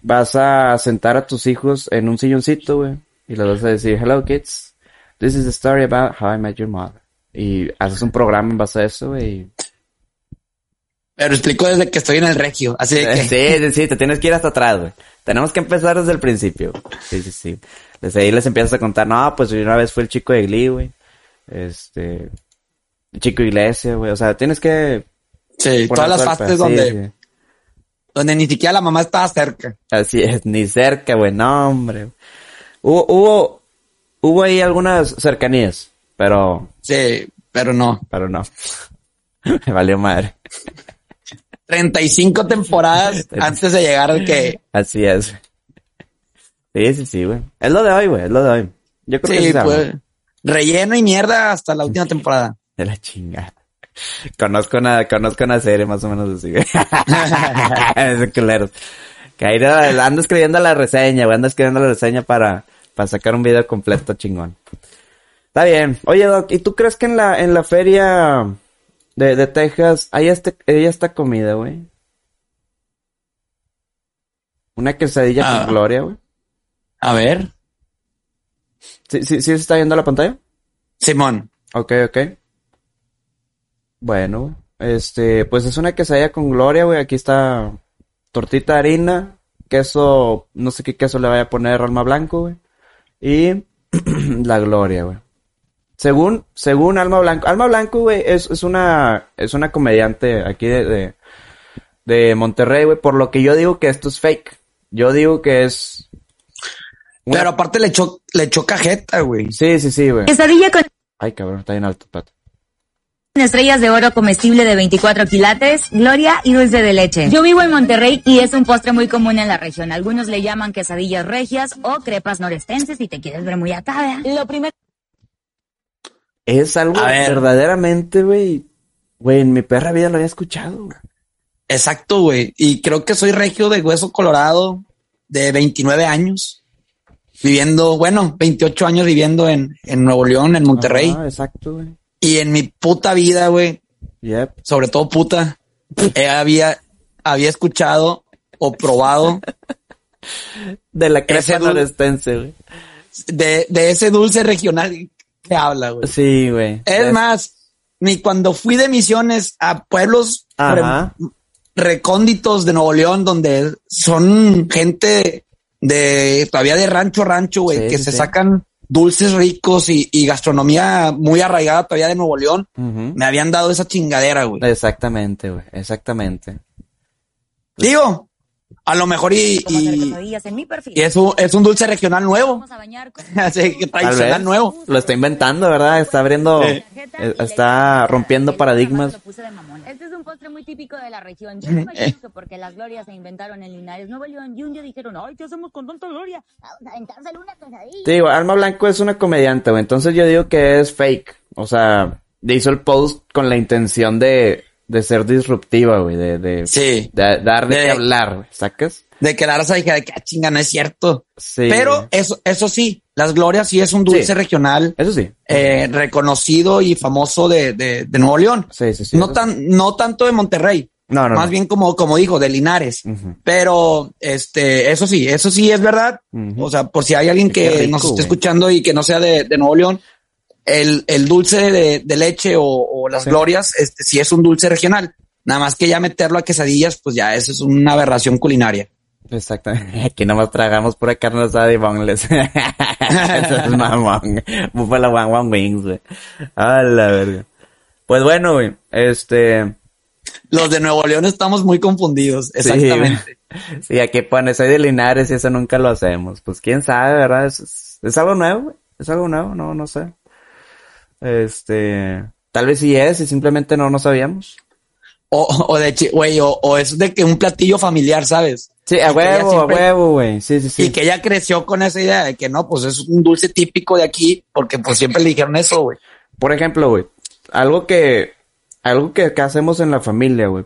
vas a sentar a tus hijos en un silloncito, güey. Y les vas a decir, hello kids. This is a story about how I met your mother. Y haces un programa en base a eso, güey. Pero explico desde que estoy en el regio. Así de que. Sí, sí, sí, te tienes que ir hasta atrás, güey. Tenemos que empezar desde el principio. Sí, sí, sí. Desde ahí les empiezas a contar, no, pues yo una vez fue el chico de Glee, güey. Este, el chico Iglesia, güey. O sea, tienes que... Sí, todas las partes. Sí, donde, sí. donde ni siquiera la mamá estaba cerca. Así es, ni cerca, güey, no, hombre. Hubo, hubo, hubo ahí algunas cercanías, pero, Sí, pero no. pero no. (laughs) Me valió madre. 35 temporadas (laughs) antes de llegar al que. Así es. Sí, sí, sí, güey. Es lo de hoy, güey, es lo de hoy. Yo creo que Sí, arma. pues. Relleno y mierda hasta la última temporada. (laughs) De la chingada. conozco una, conozco una serie más o menos así, güey. (laughs) es culero. Que ahí ando escribiendo la reseña, güey. Ando escribiendo la reseña para, para sacar un video completo chingón. Está bien. Oye, Doc, ¿y tú crees que en la, en la feria de, de Texas hay este, hay comida, güey? Una quesadilla Ah. con gloria, güey. A ver, ¿Sí, sí, sí se está viendo la pantalla? Simón. Ok, ok. Bueno, este, pues es una quesadilla con gloria, güey. Aquí está tortita de harina, queso, no sé qué queso le vaya a poner alma blanco, güey. Y (clears throat) la gloria, güey. Según, según Alma Blanco, Alma Blanco, güey, es, es una, es una comediante aquí de, de, de Monterrey, güey. Por lo que yo digo que esto es fake. Yo digo que es... una- Pero aparte le echó, le echó cajeta, güey. Sí, sí, sí, güey. Quesadilla con Ay, cabrón, está bien alto, espérate. estrellas de oro comestible de 24 quilates, gloria y dulce de leche. Yo vivo en Monterrey y es un postre muy común en la región. Algunos le llaman quesadillas regias o crepas norestenses si te quieres ver muy acá. ¿verdad? Lo primero Es algo A ver. verdaderamente, güey. Güey, en mi perra vida lo había escuchado. Exacto, güey. Y creo que soy regio de hueso colorado de 29 años. Viviendo, bueno, 28 años viviendo en, en Nuevo León, en Monterrey. Ah, exacto, güey. Y en mi puta vida, güey, Yep. sobre todo puta, eh, había, había escuchado o probado De la crepa güey. de, de ese dulce regional habla, güey. Sí, güey. Es más, ni cuando fui de misiones a pueblos re- recónditos de Nuevo León, donde son gente de todavía de rancho a rancho, güey, Sí, que sí, se sacan dulces ricos y, y gastronomía muy arraigada todavía de Nuevo León, me habían dado esa chingadera, güey. Exactamente, güey. Exactamente. Digo, a lo mejor y, y, y es, un, es un dulce regional nuevo, Vamos a bañar con (laughs) así que tradicional nuevo. Lo está inventando, ¿verdad? Está abriendo, Sí. eh, está rompiendo paradigmas. Este es un postre muy típico de la región. (laughs) Yo me imagino que porque las glorias se inventaron en Linares, Nuevo León, y un día dijeron, ay, ¿qué hacemos con tanta gloria? Vamos a aventárselo una. Te digo, Alma Blanco es una comediante, güey. Entonces yo digo que es fake. O sea, hizo el post con la intención de, de ser disruptiva, güey. De, de, Sí, de dar de De- qué hablar, güey. ¿Sacas? de que la raza dije de que ah, chinga, no es cierto. Sí. Pero eso, eso sí, las glorias sí es un dulce Sí. regional Eso sí. eh, reconocido y famoso de, de, de Nuevo León. Sí, sí, sí. no tan, no tanto de Monterrey, No, no, más no. bien como, como dijo, de Linares. Pero, este, eso sí, eso sí es verdad. O sea, por si hay alguien que rico, nos esté güey. escuchando y que no sea de, de Nuevo León, el, el dulce de, de leche o, o las Sí. glorias, este, sí es un dulce regional. Nada más que ya meterlo a quesadillas, pues ya eso es una aberración culinaria. Exactamente. (laughs) Aquí nomás tragamos pura carne asada y boneless. (laughs) Eso es mamón. Buffalo One One Wings, güey. A la verga. Pues bueno, güey. Este. Los de Nuevo León estamos muy confundidos. Exactamente. Sí, sí, aquí pone, soy de Linares y eso nunca lo hacemos. Pues quién sabe, ¿verdad? Es algo nuevo, güey. Es algo nuevo, no, no sé. Este. Tal vez sí es y simplemente no no sabíamos. O, o de, chi- güey, o, o es de que un platillo familiar, ¿sabes? Sí, a huevo, siempre- a huevo, güey. Sí, sí, sí. Y que ella creció con esa idea de que no, pues es un dulce típico de aquí, porque pues siempre le dijeron eso, güey. Por ejemplo, güey, algo que, algo que acá hacemos en la familia, güey,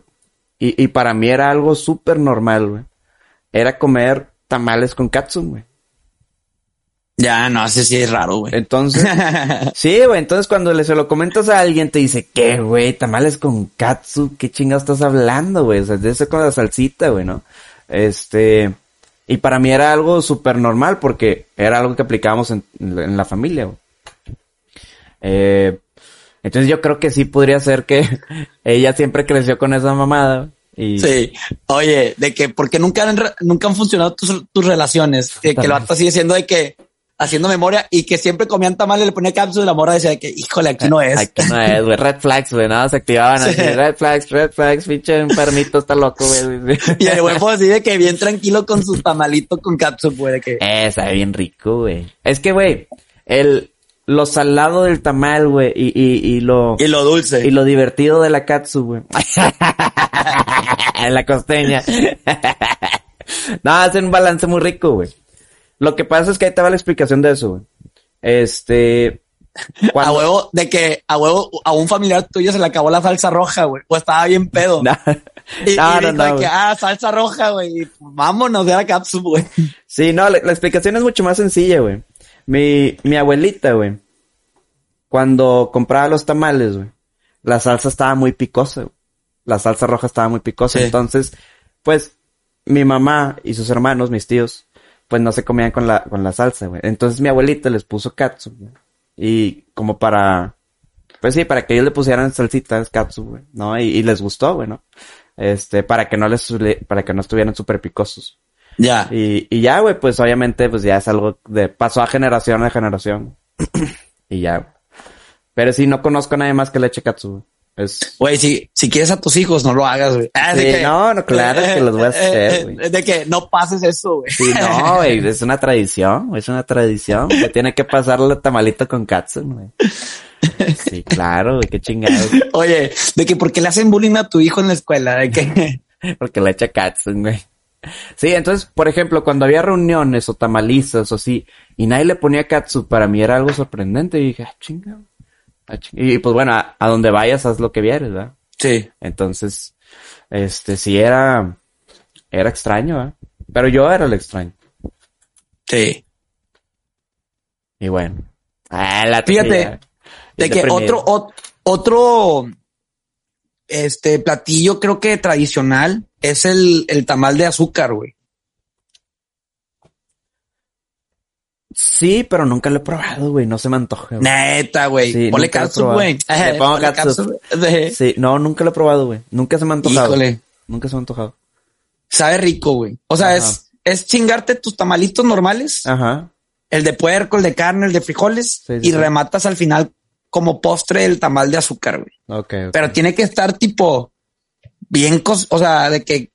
y, y para mí era algo súper normal, güey, era comer tamales con katsu, güey. Ya, no, sé si es raro, güey. Entonces, (laughs) sí, güey, entonces cuando le se lo comentas a alguien te dice, ¿qué, güey? Tamales con katsu, ¿qué chingados estás hablando, güey? O sea, de eso con la salsita, güey, ¿no? Este, y para mí era algo súper normal porque era algo que aplicábamos en, en la familia, güey. Eh, entonces yo creo que sí podría ser que (laughs) ella siempre creció con esa mamada. Y Sí. Oye, de que, porque nunca han, nunca han funcionado tus, tus relaciones. De que el vato sigue siendo de que, haciendo memoria y que siempre comían tamales, le ponía cápsula y la morra decía de que, híjole, aquí no es. Aquí no es, güey. Red flags, güey, ¿no? Se activaban Sí. así. Red flags, red flags, pinche enfermito, está loco, güey. (laughs) Y el güey fue así de que bien tranquilo con su tamalito con cápsula, güey, de que, Eh, sabe bien rico, güey. Es que, güey, el, lo salado del tamal, güey, y, y, y lo, y lo dulce. y lo divertido de la katsu, güey. (laughs) la costeña. (laughs) no, hacen un balance muy rico, güey. Lo que pasa es que ahí te va la explicación de eso, güey. Este, (laughs) A huevo, de que a huevo a un familiar tuyo se le acabó la salsa roja, güey. O estaba bien pedo. (laughs) No, Y, no, y no, dijo no, de que, ah, salsa roja, güey. y Vámonos de la cápsula, güey. Sí, no, la, la explicación es mucho más sencilla, güey. Mi, mi abuelita, güey, cuando compraba los tamales, güey, la salsa estaba muy picosa, güey. La salsa roja estaba muy picosa. Sí. Entonces, pues, mi mamá y sus hermanos, mis tíos, pues no se comían con la, con la salsa, güey. Entonces mi abuelita les puso katsu, güey. Y como para, pues sí, para que ellos le pusieran salsitas katsu, güey, ¿no? Y, y les gustó, güey, ¿no? Este, para que no les, para que no estuvieran súper picosos. Ya. Y, y ya, güey, pues obviamente, pues ya es algo de pasó a generación a generación. (clears throat) y ya. güey. Pero sí, no conozco a nadie más que le eche katsu. güey. Es, Güey, si, si quieres a tus hijos, no lo hagas, güey. Ah, Sí, no, no, claro que los voy a (laughs) hacer, güey. eh, De que no pases eso, güey. sí, no, güey, es una tradición, güey, es una tradición. Que tiene que pasarle tamalito con katsu, güey. Sí, claro, güey, qué chingado. (laughs) Oye, de que porque le hacen bullying a tu hijo en la escuela, de que (laughs) Porque le echa katsu, güey. Sí, entonces, por ejemplo, cuando había reuniones o tamalizas o así, y nadie le ponía katsu, para mí era algo sorprendente. Y dije, ah, chinga. Ah. Y pues bueno, a, a donde vayas, haz lo que vieres, ¿verdad? Sí. Entonces, este, sí era, era extraño, ¿verdad? Pero yo era el extraño. Sí. Y bueno. Ah, la Fíjate, tía, De que deprimido. otro, ot- otro, este platillo creo que tradicional es el, el tamal de azúcar, güey. Sí, pero nunca lo he probado, güey. No se me antoja. güey. Neta, güey. Sí, Ponle catsup, güey. Le pongo Ponle catsup. Sí, no, nunca lo he probado, güey. Nunca se me ha antojado. Híjole. Nunca se me ha antojado. Sabe rico, güey. O sea, Ajá. es, es chingarte tus tamalitos normales, Ajá. el de puerco, el de carne, el de frijoles, Sí, sí, y rematas al final como postre el tamal de azúcar, güey. Ok. ok. Pero tiene que estar tipo bien, o sea, de que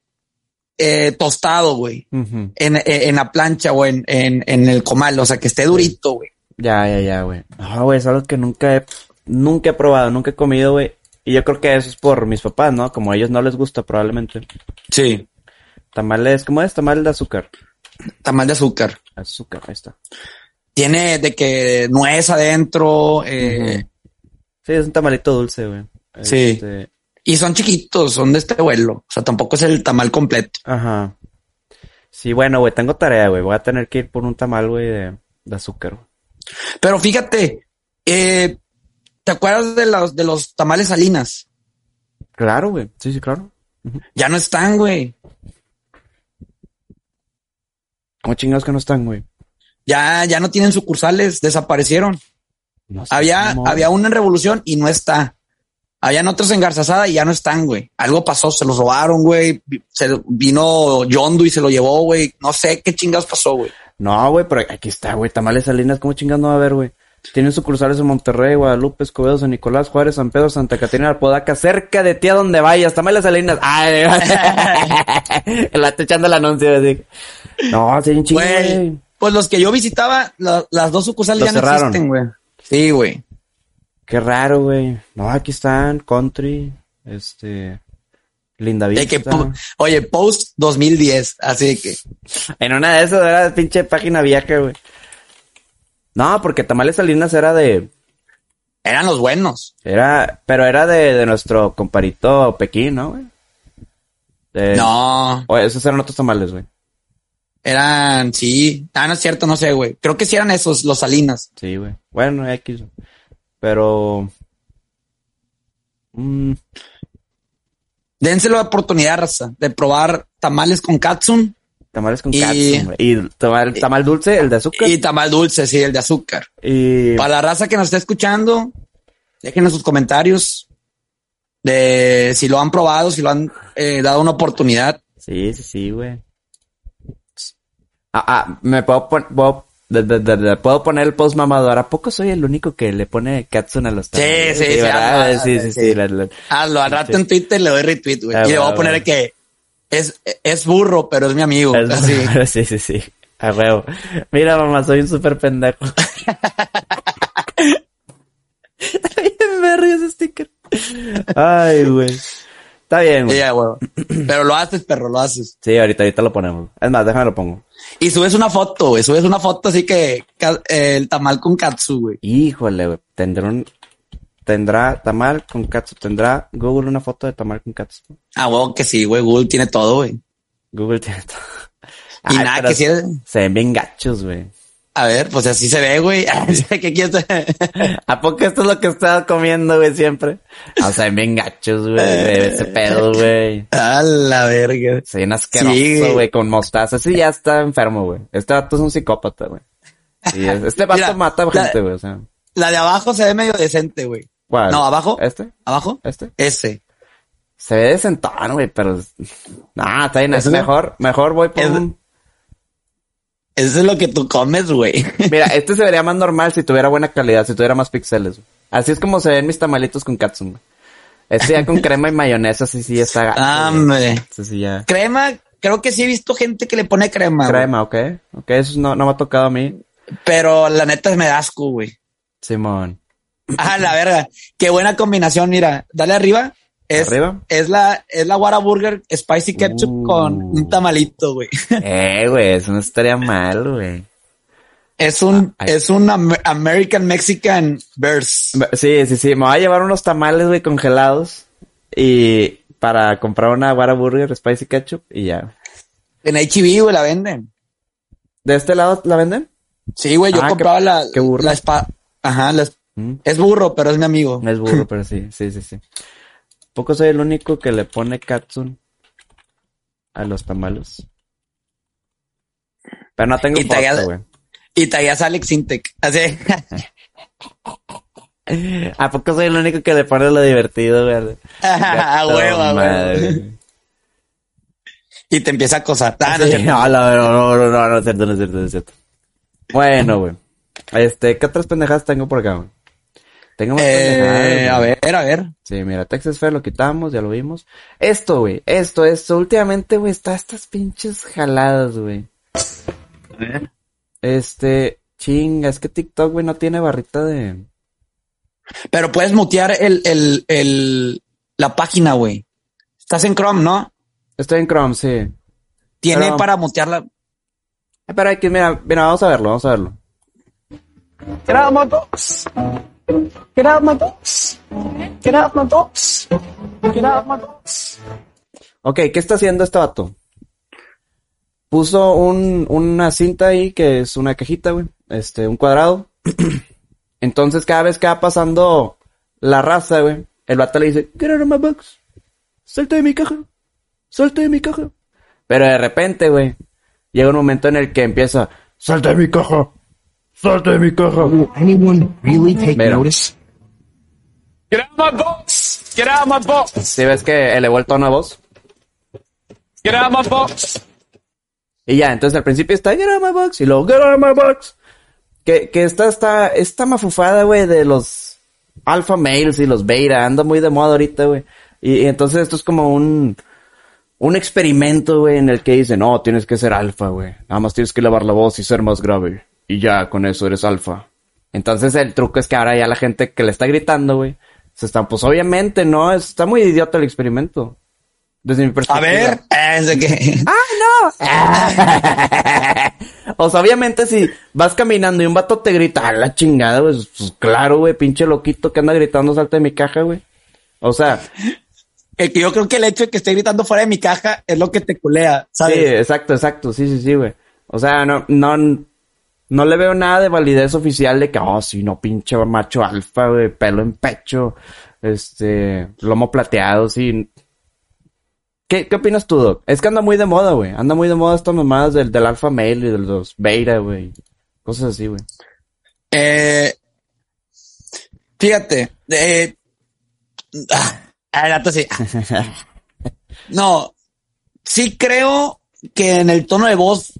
eh, tostado, güey. En, en, en la plancha o en, en, en el comal, o sea, que esté durito, güey. Ya, ya, ya, güey. No, güey, es algo que nunca he, nunca he probado, nunca he comido, güey. Y yo creo que eso es por mis papás, ¿no? Como a ellos no les gusta, probablemente. Sí. Tamales, ¿cómo es? Tamal de azúcar. Tamal de azúcar. Azúcar, ahí está. Tiene de que nuez adentro, eh, Sí, es un tamalito dulce, güey. Sí. Este, y son chiquitos, son de este vuelo. O sea, tampoco es el tamal completo. Ajá. Sí, bueno, güey, tengo tarea, güey. Voy a tener que ir por un tamal, güey, de, de azúcar. Pero fíjate, eh, ¿te acuerdas de los, de los tamales salinas? Claro, güey. Sí, sí, claro. Ya no están, güey. ¿Cómo chingados que no están, güey? Ya, ya no tienen sucursales, desaparecieron. No sé Había, cómo. había una en Revolución y no está. Habían otros en Garzazada y ya no están, güey. Algo pasó, se los robaron, güey. Se vino Yondu y se lo llevó, güey. No sé qué chingados pasó, güey. No, güey, pero aquí está, güey. Tamales Salinas, ¿cómo chingados no va a haber, güey? Tienen sucursales en Monterrey, Guadalupe, Escobedo, San Nicolás, Juárez, San Pedro, Santa Catarina, Alpodaca, cerca de ti a donde vayas. Tamales Salinas. Ay, la (laughs) estoy echando el anuncio, así. No, sí, un chingo, Güey, güey. pues los que yo visitaba, la- las dos sucursales Los ya no cerraron. existen, güey. Sí, güey. Qué raro, güey. No, aquí están, Country, este, Linda De que, Vista. po- oye, post 2010, así que. En una de esas era pinche página vieja, güey. No, porque Tamales Salinas era de, Eran los buenos. era, pero era de, de nuestro comparito Pekín, ¿no, güey? De- No, O esos eran otros tamales, güey. eran, sí. Ah, no es cierto, no sé, güey. Creo que sí eran esos, los Salinas. Sí, güey. Bueno, X. Pero... mm, Dénselo la oportunidad, raza, de probar tamales con katsun tamales con Y- katsu, güey. Y tamal, tamal dulce, el de azúcar. y tamal dulce, sí, el de azúcar. Y... Para la raza que nos está escuchando, déjenos sus comentarios de si lo han probado, si lo han eh, dado una oportunidad. Sí, sí, sí, güey. Ah, ah, me puedo poner... de- de- de- de- puedo poner el post mamador. ¿A poco soy el único que le pone Katsun a los tamales? sí, sí, sí, hazlo, sí, sí. sí, la- la- Hazlo, al rato en Twitter le doy retweet, güey. Ah, y le voy a poner que es, es burro, pero es mi amigo. Así. (laughs) sí, sí, sí. A huevo. Mira, mamá, soy un súper pendejo. Está bien verga ese sticker. Ay, güey. Está bien, güey. Sí. Pero lo haces, perro, lo haces. Sí, ahorita, ahorita lo ponemos. Es más, déjame lo pongo. Y subes una foto, güey. Subes una foto así que eh, el tamal con katsu, güey. Híjole, güey. Tendrá un... Tendrá tamal con katsu. Tendrá Google una foto de tamal con katsu. Ah, huevo que sí, güey. Google tiene todo, güey. Google tiene todo. Y Ay, nada, que sí. es- Se ven bien gachos, güey. A ver, pues así se ve, güey. (laughs) ¿Qué quieres? ¿A poco esto es lo que estado comiendo, güey, siempre? O sea, bien gachos, güey. Ese pedo, güey. A la verga. Se ven asqueroso, Sí, güey. con mostaza. Sí, ya está enfermo, güey. Este vato es un psicópata, güey. Sí, este vato Mira, mata la- gente, güey, o sea. La de abajo se ve medio decente, güey. ¿Cuál? No, abajo. ¿Este? ¿Abajo? ¿Este? Ese. Se ve decentón, güey, pero... Nah, está bien. Es mejor, mejor voy por Es- un... Eso es lo que tú comes, güey. Mira, (laughs) este se vería más normal si tuviera buena calidad, si tuviera más píxeles. güey. Así es como se ven mis tamalitos con katsu. Este ya con (laughs) crema y mayonesa, sí, sí, está Ah. Hombre. Este sí ya... Crema, creo que sí he visto gente que le pone crema. güey. Crema, ¿ok? Ok, eso no, no me ha tocado a mí. Pero la neta me da asco, güey. Simón. Ah, la verga. Qué buena combinación, mira. Dale arriba. Es, ¿Arriba? es la, es la Whataburger Spicy Ketchup Uh. con un tamalito, güey. (laughs) Eh, güey, eso no estaría mal, güey. Es un, Ay. es un Amer- American Mexican Verse. Sí, sí, sí. Me voy a llevar unos tamales, güey, congelados. Y para comprar una Whataburger Spicy Ketchup y ya. En HB, güey, la venden. ¿De este lado la venden? Sí, güey, yo Ah, compraba qué- la, qué burro. la spa. Ajá, la- Mm, es burro, pero es mi amigo. Es burro, (laughs) pero sí, sí, sí, sí. Poco soy el único que le pone katsun a los tamales. Pero no tengo Y foto, güey. Y tallas Alex Intec. Así. ¿A poco soy el único que le pone lo divertido, güey? a huevo, a. Y te empieza a acosar. Ah, no, Sí, te- no, no, no, no, no, no, no es cierto, no es cierto, no es cierto. Bueno, güey. Este, ¿qué otras pendejadas tengo por acá, güey? Tengo más pendejadas, Eh, a ver, a ver. Sí, mira, Texas Fair lo quitamos, ya lo vimos. Esto, güey, esto, esto, últimamente, güey, está estas pinches jaladas, güey. Este, chinga, es que TikTok, güey, no tiene barrita de... Pero puedes mutear el, el, el, la página, güey. Estás en Chrome, ¿no? Estoy en Chrome, sí. Tiene Pero- para mutearla. Pero aquí, mira, mira, vamos a verlo, vamos a verlo. My box. Get out of my box. Get out of my box. Get out of my box. Ok, ¿qué está haciendo este vato? Puso un, una cinta ahí que es una cajita, güey. Este, un cuadrado. (clears throat) Entonces, cada vez que va pasando la raza, güey, el vato le dice, Get out of my box. Salte de mi caja. Salte de mi caja. Pero de repente, güey, llega un momento en el que empieza, Salte de mi caja. Salte de mi caja. Anyone really take Mira. notice? Get out of my box! Get out of my box! Si ves que elevó el tono de voz. Get out of my box! Y ya, entonces al principio está Get out of my box y luego Get out of my box. Que, que esta, esta, esta mafufada, güey, de los alpha males y los beta, anda muy de moda ahorita, güey. Y, y entonces esto es como un, un experimento, güey, en el que dicen, no, tienes que ser alfa, güey. Nada más tienes que elevar la voz y ser más grave. Y ya, con eso eres alfa. Entonces el truco es que ahora ya la gente que le está gritando, güey, se están, pues obviamente, no, está muy idiota el experimento. Desde mi A perspectiva. ver, eh, de que. (laughs) (laughs) o sea, obviamente si vas caminando y un vato te grita, a la chingada, güey, pues claro, güey, pinche loquito que anda gritando, salta de mi caja, güey. O sea, el que yo creo que el hecho de que esté gritando fuera de mi caja es lo que te culea, sí, ¿sabes? exacto, exacto, sí, sí, sí, güey. O sea, no, no, no le veo nada de validez oficial de que, oh, sí, no, pinche macho alfa, güey, pelo en pecho, este, lomo plateado, sí. ¿Qué, ¿Qué opinas tú, Doc? Es que anda muy de moda, güey. Anda muy de moda estas mamadas del, del alfa male y de los beta, güey. Cosas así, güey. Eh, fíjate, eh, ah, el rato sí. (laughs) No, sí creo que en el tono de voz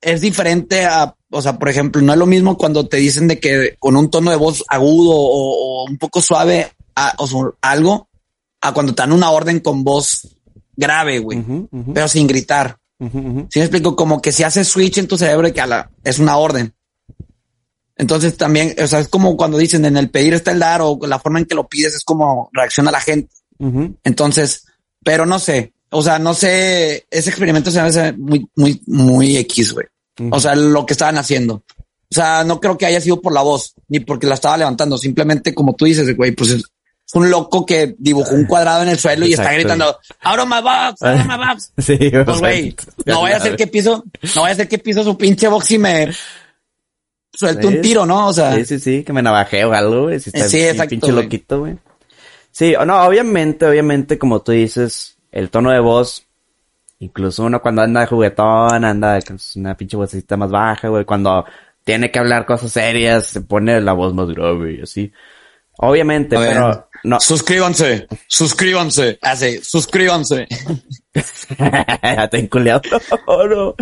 es diferente a, o sea, por ejemplo, no es lo mismo cuando te dicen de que con un tono de voz agudo o, o un poco suave a- o algo, a cuando te dan una orden con voz grave, güey, pero sin gritar. ujú. ¿Sí me explico? Como que si hace switch en tu cerebro de que a la, es una orden. Entonces también, o sea, es como cuando dicen en el pedir está el dar o la forma en que lo pides es como reacciona la gente. Entonces, pero no sé. O sea, no sé, ese experimento se me hace muy, muy, muy X, güey. O sea, lo que estaban haciendo. O sea, no creo que haya sido por la voz, ni porque la estaba levantando. Simplemente, como tú dices, güey, pues es un loco que dibujó un cuadrado en el suelo y está gritando, ahora my box, my box. (laughs) Sí, Pues, güey, no voy a hacer que piso, no voy a hacer que piso su pinche box y me suelte un tiro, ¿no? O sea, Sí, sí, sí, que me navajeo o algo, güey. Si está Sí, exacto, pinche loquito, güey. Sí, no, obviamente, obviamente, como tú dices, el tono de voz, incluso uno cuando anda de juguetón, anda con una pinche vocecita más baja, güey, cuando tiene que hablar cosas serias, se pone la voz más grave y así. Obviamente, ver. pero no. suscríbanse, suscríbanse, así, (laughs) suscríbanse. (laughs) ya te enculeado. Oh, (laughs) no.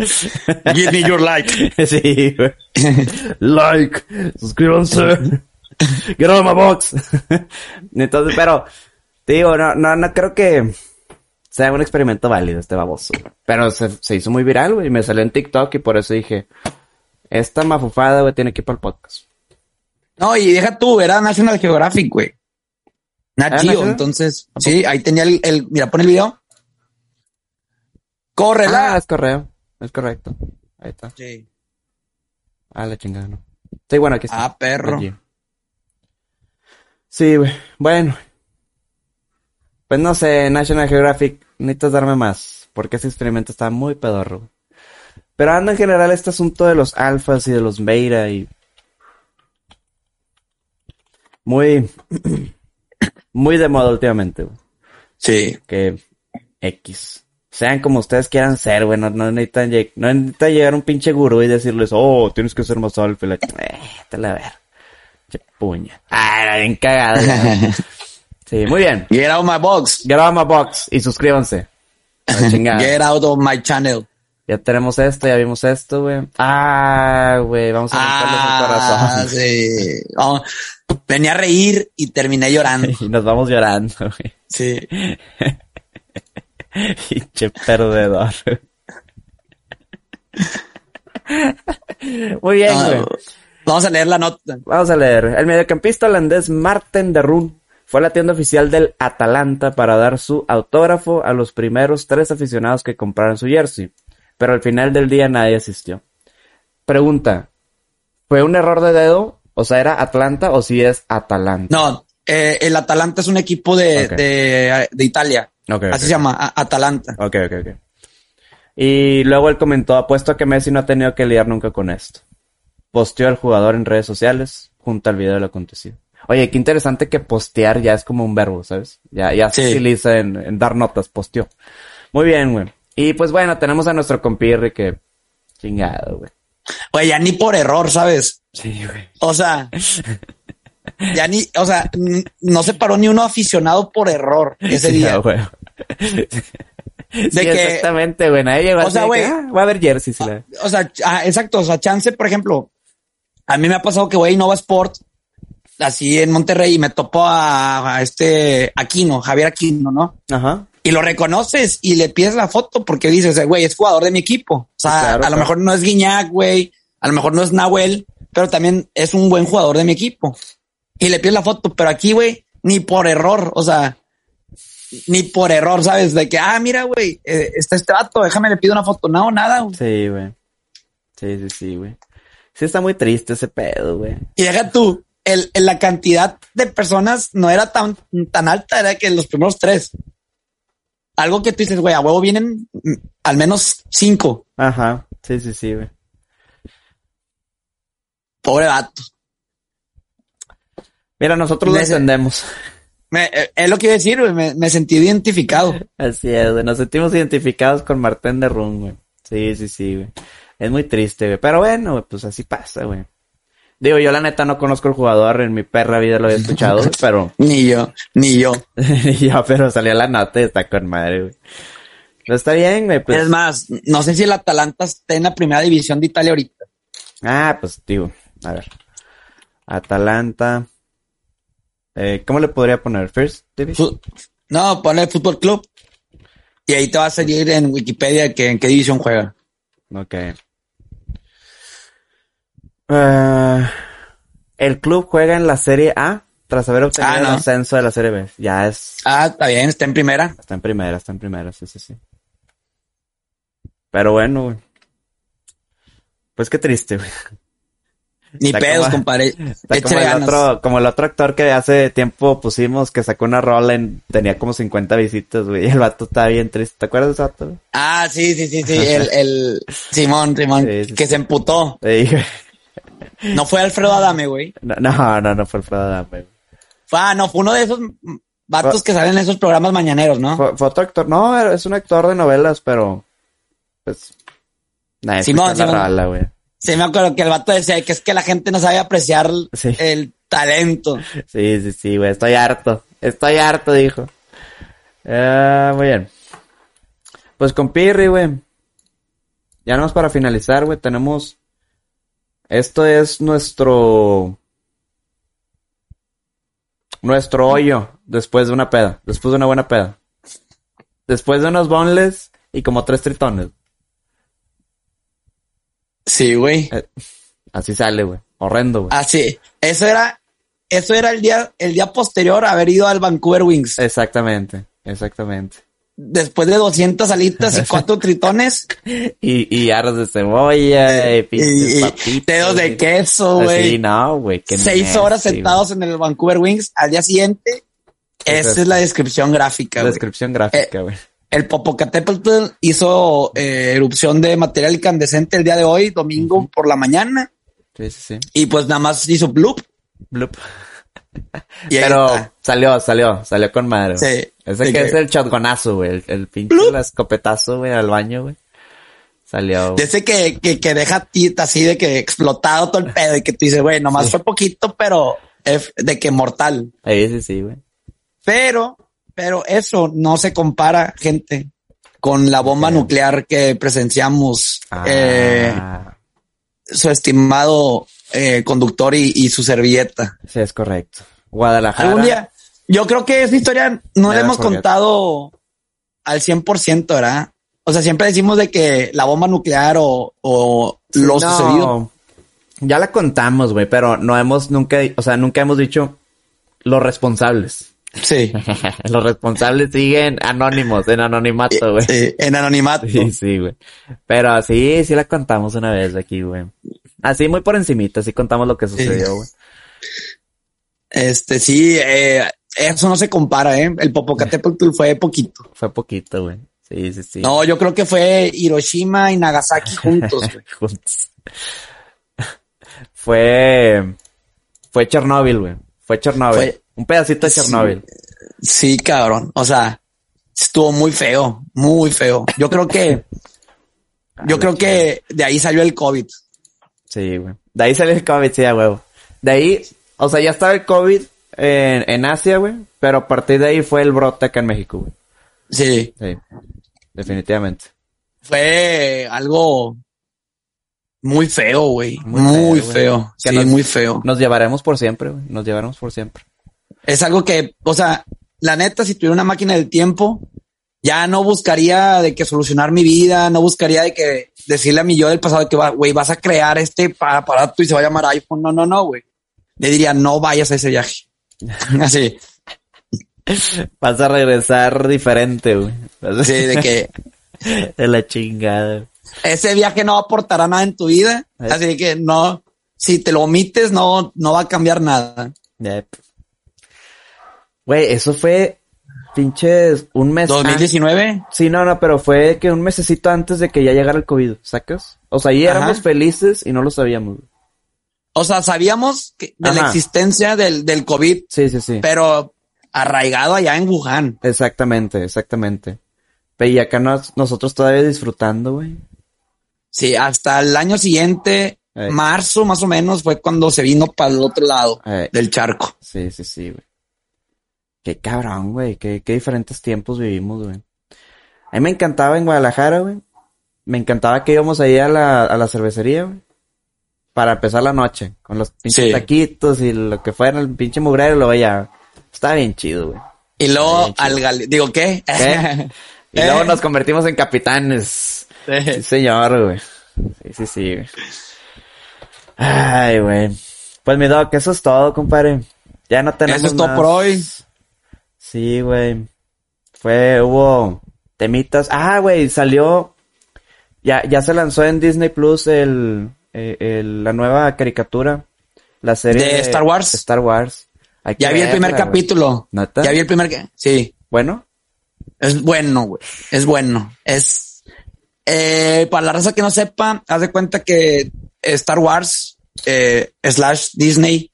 Give me your like. sí, güey. like, suscríbanse. Get out of my box. Entonces, pero, te digo, no, no, no creo que sea un experimento válido este baboso. Pero se, se hizo muy viral, güey, me salió en TikTok y por eso dije, esta mafufada, güey, tiene que ir para el podcast. No, y deja tú, era National Geographic, güey. Nat ¿Ah, Geo, entonces, sí, ahí tenía el, el, mira, pon el video. Córrela. Ah, es correo. Es correcto. Ahí está. Sí. Ah, la chingada, no. Sí, bueno, aquí está. Ah, perro. Aquí. Sí, güey. Bueno. Pues no sé, National Geographic, necesitas darme más. Porque ese experimento está muy pedorro. Pero anda en general este asunto de los alfas y de los beta y... Muy... (coughs) muy de moda últimamente, güey. Sí. Que X. Sean como ustedes quieran ser, güey. No, no necesitan, no necesita llegar un pinche gurú y decirles, oh, tienes que ser más alfa. y la Eh, te la ver. Che puña. Ah, era bien cagado. (laughs) sí, muy bien. Get out my box. Get out of my box y suscríbanse. (laughs) Get out of my channel. Ya tenemos esto, ya vimos esto, güey. Ah, güey, vamos a el Ah, corazón. sí. Vamos. Venía a reír y terminé llorando. (laughs) Y nos vamos llorando, güey. Sí. (laughs) Pinche perdedor. Muy bien, Ah, güey. vamos a leer la nota. Vamos a leer. El mediocampista holandés Marten de Roon fue a la tienda oficial del Atalanta para dar su autógrafo a los primeros tres aficionados que compraron su jersey. Pero al final del día nadie asistió. Pregunta. ¿Fue un error de dedo? O sea, ¿era Atlanta o si es Atalanta? No, eh, el Atalanta es un equipo de, de, de Italia. Así se llama, a- Atalanta. Ok, ok, ok. Y luego él comentó, apuesto a que Messi no ha tenido que lidiar nunca con esto. Posteó al jugador en redes sociales junto al video de lo acontecido. Oye, qué interesante que postear ya es como un verbo, ¿sabes? Ya, ya se utiliza en, en dar notas, posteó. Muy bien, güey. Y pues bueno, tenemos a nuestro compirre que... Chingado, güey. Oye, ya ni por error, ¿sabes? Sí, güey. O sea, ya ni, o sea, no se paró ni uno aficionado por error ese Sí, día. güey. Sí, que- exactamente, güey. Nadie llegó O sea, güey. "Ah, va a haber jersey, sí, la... O sea, ah, exacto. O sea, chance, por ejemplo, a mí me ha pasado que voy a Innova Sport, así en Monterrey, y me topo a, a este Aquino, Javier Aquino, ¿no? Ajá. Y lo reconoces y le pides la foto porque dices, eh, güey, es jugador de mi equipo. O sea, claro, a lo mejor no es Guiñac, güey, a lo mejor no es Nahuel, pero también es un buen jugador de mi equipo. Y le pides la foto, pero aquí, güey, ni por error, o sea, ni por error, ¿sabes? De que, ah, mira, güey, eh, está este vato, déjame le pido una foto. No, nada. güey. Sí, güey. Sí, sí, sí, güey. Sí está muy triste ese pedo, güey. Y deja tú, el, la cantidad de personas no era tan, tan alta, era que los primeros tres. Algo que tú dices, güey, a huevo vienen mm, al menos cinco. Ajá. Sí, sí, sí, güey. Pobre vato. Mira, nosotros lo entendemos. Me- eh, es lo que iba a decir, güey, me, me sentí identificado. (laughs) Así es, güey. Nos sentimos identificados con Martín de Run, güey. Sí, sí, sí, güey. Es muy triste, güey. Pero bueno, pues así pasa, güey. Digo, yo la neta no conozco el jugador, en mi perra vida lo había escuchado, (laughs) pero... Ni yo, ni yo. (laughs) ya, pero salió la nota y está con madre, güey. Pero está bien, güey, pues... Es más, no sé si el Atalanta está en la primera división de Italia ahorita. Ah, pues, digo, a ver. Atalanta... Eh, ¿Cómo le podría poner? ¿First Division? No, ponle Fútbol Club. Y ahí te va a salir en Wikipedia que en qué división juega. Ok. Ah, el club juega en la Serie A. tras haber obtenido Ah, el ascenso de la Serie B. Ya es, Ah, está bien, está en primera. está en primera, está en primera, sí, sí, sí. Pero bueno, güey. Pues qué triste, güey. Ni Está pedos, como- compadre. (laughs) Está como el, otro, como el otro actor que hace tiempo pusimos que sacó una rola en, tenía como 50 visitas, güey, el vato estaba bien triste. ¿Te acuerdas de ese vato? güey? Ah, sí, sí, sí, sí. (laughs) El, el Simón, Simón, Sí, sí, que sí. se emputó. Sí, güey. (laughs) No fue Alfredo Adame, güey. No, no, no, no fue el Fred Adame, güey. Fue, ah, no, fue uno de esos vatos Fue- que salen en esos programas mañaneros, ¿no? Fue, fue otro actor. No, es un actor de novelas, pero. Pues. Nadie Simón, Simón. rola, güey. Sí, me acuerdo que el vato decía que es que la gente no sabe apreciar Sí. el talento. Sí, sí, sí, güey. Estoy harto. Estoy harto, dijo. Ah, muy bien. Pues con Pirri, güey. Ya nomás para finalizar, güey. Tenemos. Esto es nuestro. Nuestro hoyo después de una peda. Después de una buena peda. Después de unos boneless y como tres tritones. Sí, güey. Eh, así sale, güey. Horrendo, güey. Así. Eso era, eso era el día, el día posterior a haber ido al Vancouver Wings. Exactamente, exactamente. Después de 200 alitas y (laughs) cuatro tritones Y, y aros de cebolla, y, pinches y, y dedos de queso, güey. no, güey. Seis horas sentados en el Vancouver Wings. Al día siguiente, esa es- es la descripción gráfica, güey. Descripción gráfica, güey. El Popocatépetl hizo eh, erupción de material incandescente el día de hoy, domingo por la mañana, Sí, sí, sí. y pues nada más hizo bloop. Blup. Y Pero salió, salió, salió con madre. Sí. Ese que que- es el shotgunazo, güey. El, el pinche Blup. escopetazo, güey, al baño, güey. Salió. De ese que, que, que deja tita así de que explotado todo el pedo y que tú dices, güey, nomás fue poquito, pero de que mortal. Sí, sí, sí, güey. Pero, pero eso no se compara, gente, con la bomba nuclear que presenciamos, Ah, eh, su estimado eh, conductor y, y su servilleta. sí, es correcto. Guadalajara. Algún día, yo creo que esa historia no la hemos forget. contado al 100%, ¿verdad? O sea, siempre decimos de que la bomba nuclear o, o lo No, sucedido. Ya la contamos, güey, pero no hemos nunca, o sea, nunca hemos dicho los responsables. Sí. (laughs) los responsables siguen anónimos, en anonimato, güey. Eh, en anonimato. Sí, sí, güey. Pero sí, sí la contamos una vez aquí, güey. Así muy por encimita, así contamos lo que sucedió, güey. Este, sí, eh, eso no se compara, ¿eh? El Popocatépetl (laughs) fue poquito. Fue poquito, güey. Sí, sí, sí. No, yo creo que fue Hiroshima y Nagasaki juntos, güey. (laughs) Juntos. fue, fue Chernóbil, güey. Fue Chernóbil. Fue- Un pedacito de Sí. Chernóbil. Sí, cabrón. O sea, estuvo muy feo, muy feo. Yo creo que, (laughs) yo creo que de ahí salió el COVID. Sí, güey. De ahí salió el COVID, sí, a huevo. De ahí, o sea, ya estaba el COVID en, en Asia, güey. Pero a partir de ahí fue el brote acá en México, güey. Sí, Sí. Definitivamente. fue algo muy feo, güey. Muy Muy, feo, feo. güey. Que Sí, nos- muy feo. Nos llevaremos por siempre, güey. Nos llevaremos por siempre. Es algo que, o sea, la neta, si tuviera una máquina del tiempo, ya no buscaría de que solucionar mi vida, no buscaría de que decirle a mi yo del pasado que güey, vas a crear este pa- aparato y se va a llamar iPhone. No, no, no, güey. Le diría, no vayas a ese viaje. (laughs) Así, Vas a regresar diferente, güey. sí, de que (laughs) De la chingada. ese viaje no aportará nada en tu vida. Eh. Así que no, si te lo omites, no, no va a cambiar nada. Yep. Güey, eso fue pinches un mes. antes. 2019. Sí, no, no, pero fue que un mesecito antes de que ya llegara el COVID, ¿sacas? O sea, ahí Ajá. éramos felices y no lo sabíamos. O sea, sabíamos que de la existencia del, del COVID, Sí, sí, sí. pero arraigado allá en Wuhan. Exactamente, exactamente. Pero y acá nos- nosotros todavía disfrutando, güey. Sí, hasta el año siguiente, marzo más o menos, fue cuando se vino para el otro lado del charco. Sí, sí, sí, güey. Qué cabrón, güey. Qué, qué diferentes tiempos vivimos, güey. A mí me encantaba en Guadalajara, güey. Me encantaba que íbamos ahí a la, a la cervecería, güey. Para empezar la noche. Con los pinches Sí. taquitos y lo que fuera, el pinche mugrero, lo veía. Estaba bien chido, güey. Y luego chido. al gal... Digo, ¿qué? ¿Qué? (laughs) Y Eh. luego nos convertimos en capitanes. Sí, señor, güey. Sí, sí, sí, güey. Ay, güey. Pues mi doc, eso es todo, compadre. Ya no tenemos Eso es todo más. por hoy. Sí, güey. Fue, hubo temitas. Ah, güey, salió. Ya, ya se lanzó en Disney Plus el, eh, el- la nueva caricatura. La serie ¿De Star Wars? Star Wars. Hay Ya vi el primer güey. capítulo. Ya vi el primer, sí. Bueno. Es bueno, güey. Es bueno. Es, eh, para la raza que no sepa, haz de cuenta que Star Wars, eh, slash Disney,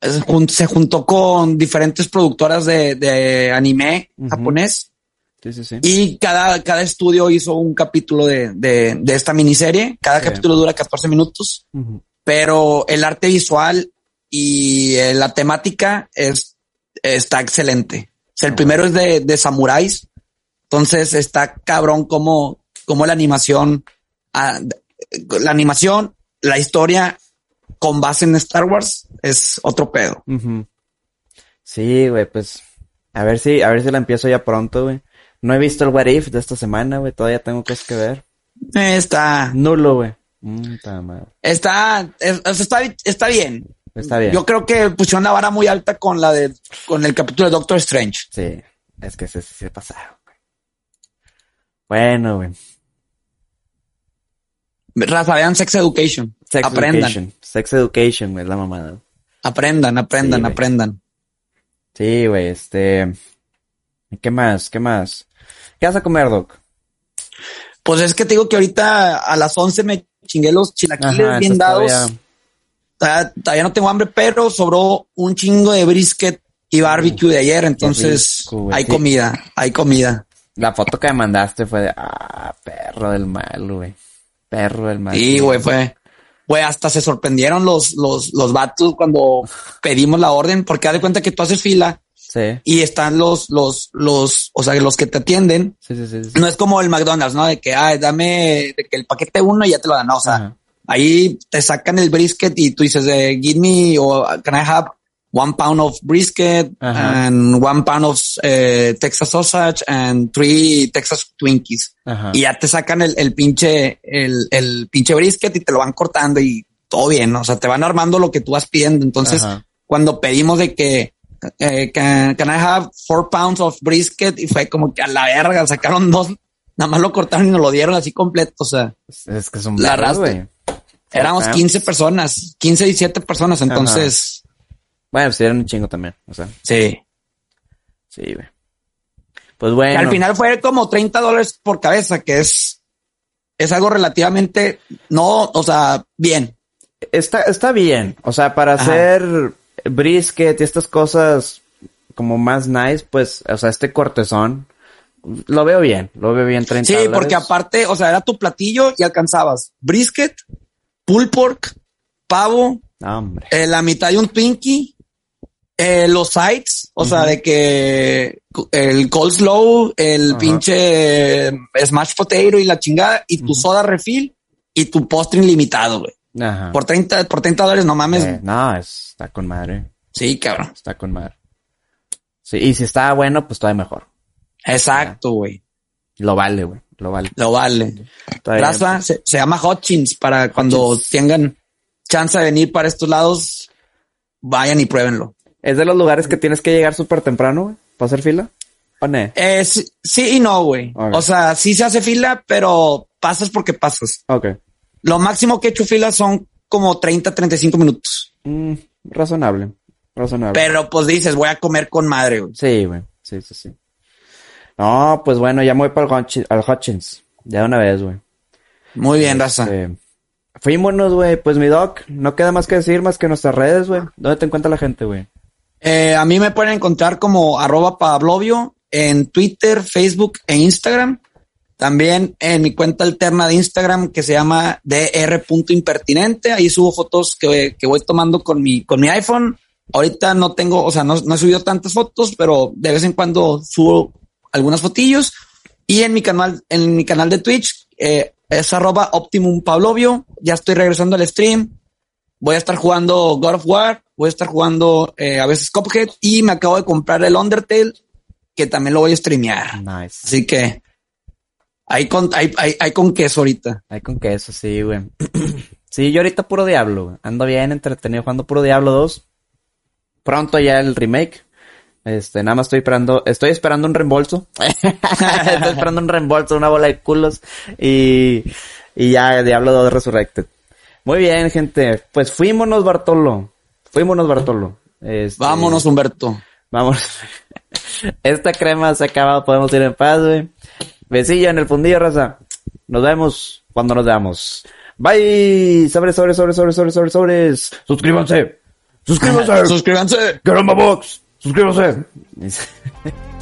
jun- se juntó con diferentes productoras de, de anime japonés Sí, sí, sí. y cada, cada estudio hizo un capítulo de, de, de esta miniserie. Cada capítulo dura 14 minutos, pero el arte visual y eh, la temática es, está excelente. O sea, el primero es de, de samuráis. Entonces está cabrón como, como la animación, ah, la animación, la historia con base en Star Wars es otro pedo. Sí, güey, pues. A ver si, a ver si la empiezo ya pronto, güey. No he visto el What If de esta semana, güey. Todavía tengo cosas que ver. Eh, Está, Nulo, güey. Mm, está está, está, está bien. Está bien. Yo creo que pusieron la vara muy alta con la de, con el capítulo de Doctor Strange. Sí, es que se, se pasaron. Bueno, güey. Raza, vean Sex Education. Sex aprendan, Education. Sex Education, es la mamada. aprendan, aprendan, Sí, aprendan. Sí, güey, este. ¿Qué más? ¿Qué más? ¿Qué vas a comer, Doc? Pues es que te digo que ahorita a las 11 me chingué los chilaquiles Ajá, bien dados. todavía- Todavía, todavía no tengo hambre, pero sobró un chingo de brisket y barbecue de ayer, entonces rico, hay comida, hay comida. La foto que me mandaste fue de. Ah, perro del mal, güey. Perro del mal. Y güey, fue, güey, hasta se sorprendieron los, los, los vatos cuando pedimos la orden, porque haz de cuenta que tú haces fila Sí, y están los, los, los, o sea, los que te atienden. sí, sí, sí. sí. No es como el McDonald's, ¿no? De que, ay, dame, de que el paquete uno y ya te lo dan. No, o sea, Ajá. ahí te sacan el brisket y tú dices, eh, give me, o can I have one pound of brisket and one pound of eh, Texas sausage and three Texas Twinkies. Y ya te sacan el, el pinche, el, el pinche brisket y te lo van cortando y todo bien, ¿no? O sea, te van armando lo que tú vas pidiendo. Entonces, cuando pedimos de que, eh, can, can I have four pounds of brisket? Y fue como que a la verga, sacaron dos, nada más lo cortaron y nos lo dieron así completo. O sea, Es, que son La éramos pounds. 15 personas, 15, 17 personas. Entonces, Bueno, pues eran un chingo también. O sea, sí. sí, güey. Pues bueno. al final fue como 30 dólares por cabeza, que es, es algo relativamente, no, o sea, bien. Está, está bien. O sea, para Ajá. hacer brisket y estas cosas como más nice, pues, o sea, este cortezón, lo veo bien. Lo veo bien 30 Sí, dólares. porque aparte, o sea, era tu platillo y alcanzabas brisket, pulled pork, pavo, hombre. eh, la mitad de un Twinkie, eh, los sides, o sea, de que el coleslaw, el Ajá. pinche eh, smash potato y la chingada, y tu soda refill y tu postre ilimitado, güey. Por 30, por 30 dólares, no mames. Eh, no, es- está con madre. Sí, cabrón. Está con madre. Sí, y si está bueno, pues todavía mejor. Exacto, güey. Lo vale, güey. Lo vale. Lo vale. Todavía- Raza, se, se llama Hutchins para cuando tengan chance de venir para estos lados, vayan y pruébenlo. ¿Es de los lugares que tienes que llegar súper temprano, güey? ¿Para hacer fila? ¿O no? Eh, sí, sí y no, güey. O sea, sí se hace fila, pero pasas porque pasas. Ok. Lo máximo que he hecho fila son como 30, 35 minutos. Mm, razonable. Razonable. Pero pues dices, voy a comer con madre, güey. Sí, güey. Sí, sí, sí. No, pues bueno, ya me voy para el Hutchins, al Hutchins. Ya de una vez, güey. Muy bien, raza. Este, fuímonos, güey. Pues mi doc, no queda más que decir más que nuestras redes, güey. ¿Dónde te encuentra la gente, güey? Eh, a mí me pueden encontrar como arroba pablovio en Twitter, Facebook e Instagram. También en mi cuenta alterna de Instagram que se llama dr.impertinente. Ahí subo fotos que, voy tomando con mi, con mi iPhone. Ahorita no tengo, o sea, no, no he subido tantas fotos, pero de vez en cuando subo algunas fotillos. Y en mi canal, en mi canal de Twitch, eh, es arroba Optimum Pablovio. Ya estoy regresando al stream. Voy a estar jugando God of War, voy a estar jugando eh, a veces Cuphead y me acabo de comprar el Undertale, que también lo voy a streamear. Nice. Así que hay con, hay, hay, hay con queso ahorita. Hay con queso, sí, güey. (clears throat) sí, yo ahorita puro Diablo, güey. Ando bien entretenido jugando puro Diablo 2. pronto ya el remake. Este, nada más estoy esperando, estoy esperando un reembolso. (laughs) estoy esperando un reembolso, una bola de culos. Y, y ya Diablo 2 Resurrected. Muy bien, gente. Pues fuímonos, Bartolo. Fuímonos, Bartolo. Este, Vámonos, Humberto. Vamos. (laughs) Esta crema se ha acabado, podemos ir en paz, güey. Besillo en el fundillo, raza. Nos vemos cuando nos veamos. Bye. Sobres, sobres, sobres, sobres, sobres, sobres, sobres. Suscríbanse. Suscríbanse. Suscríbanse. Caramba Box. Suscríbanse. (laughs)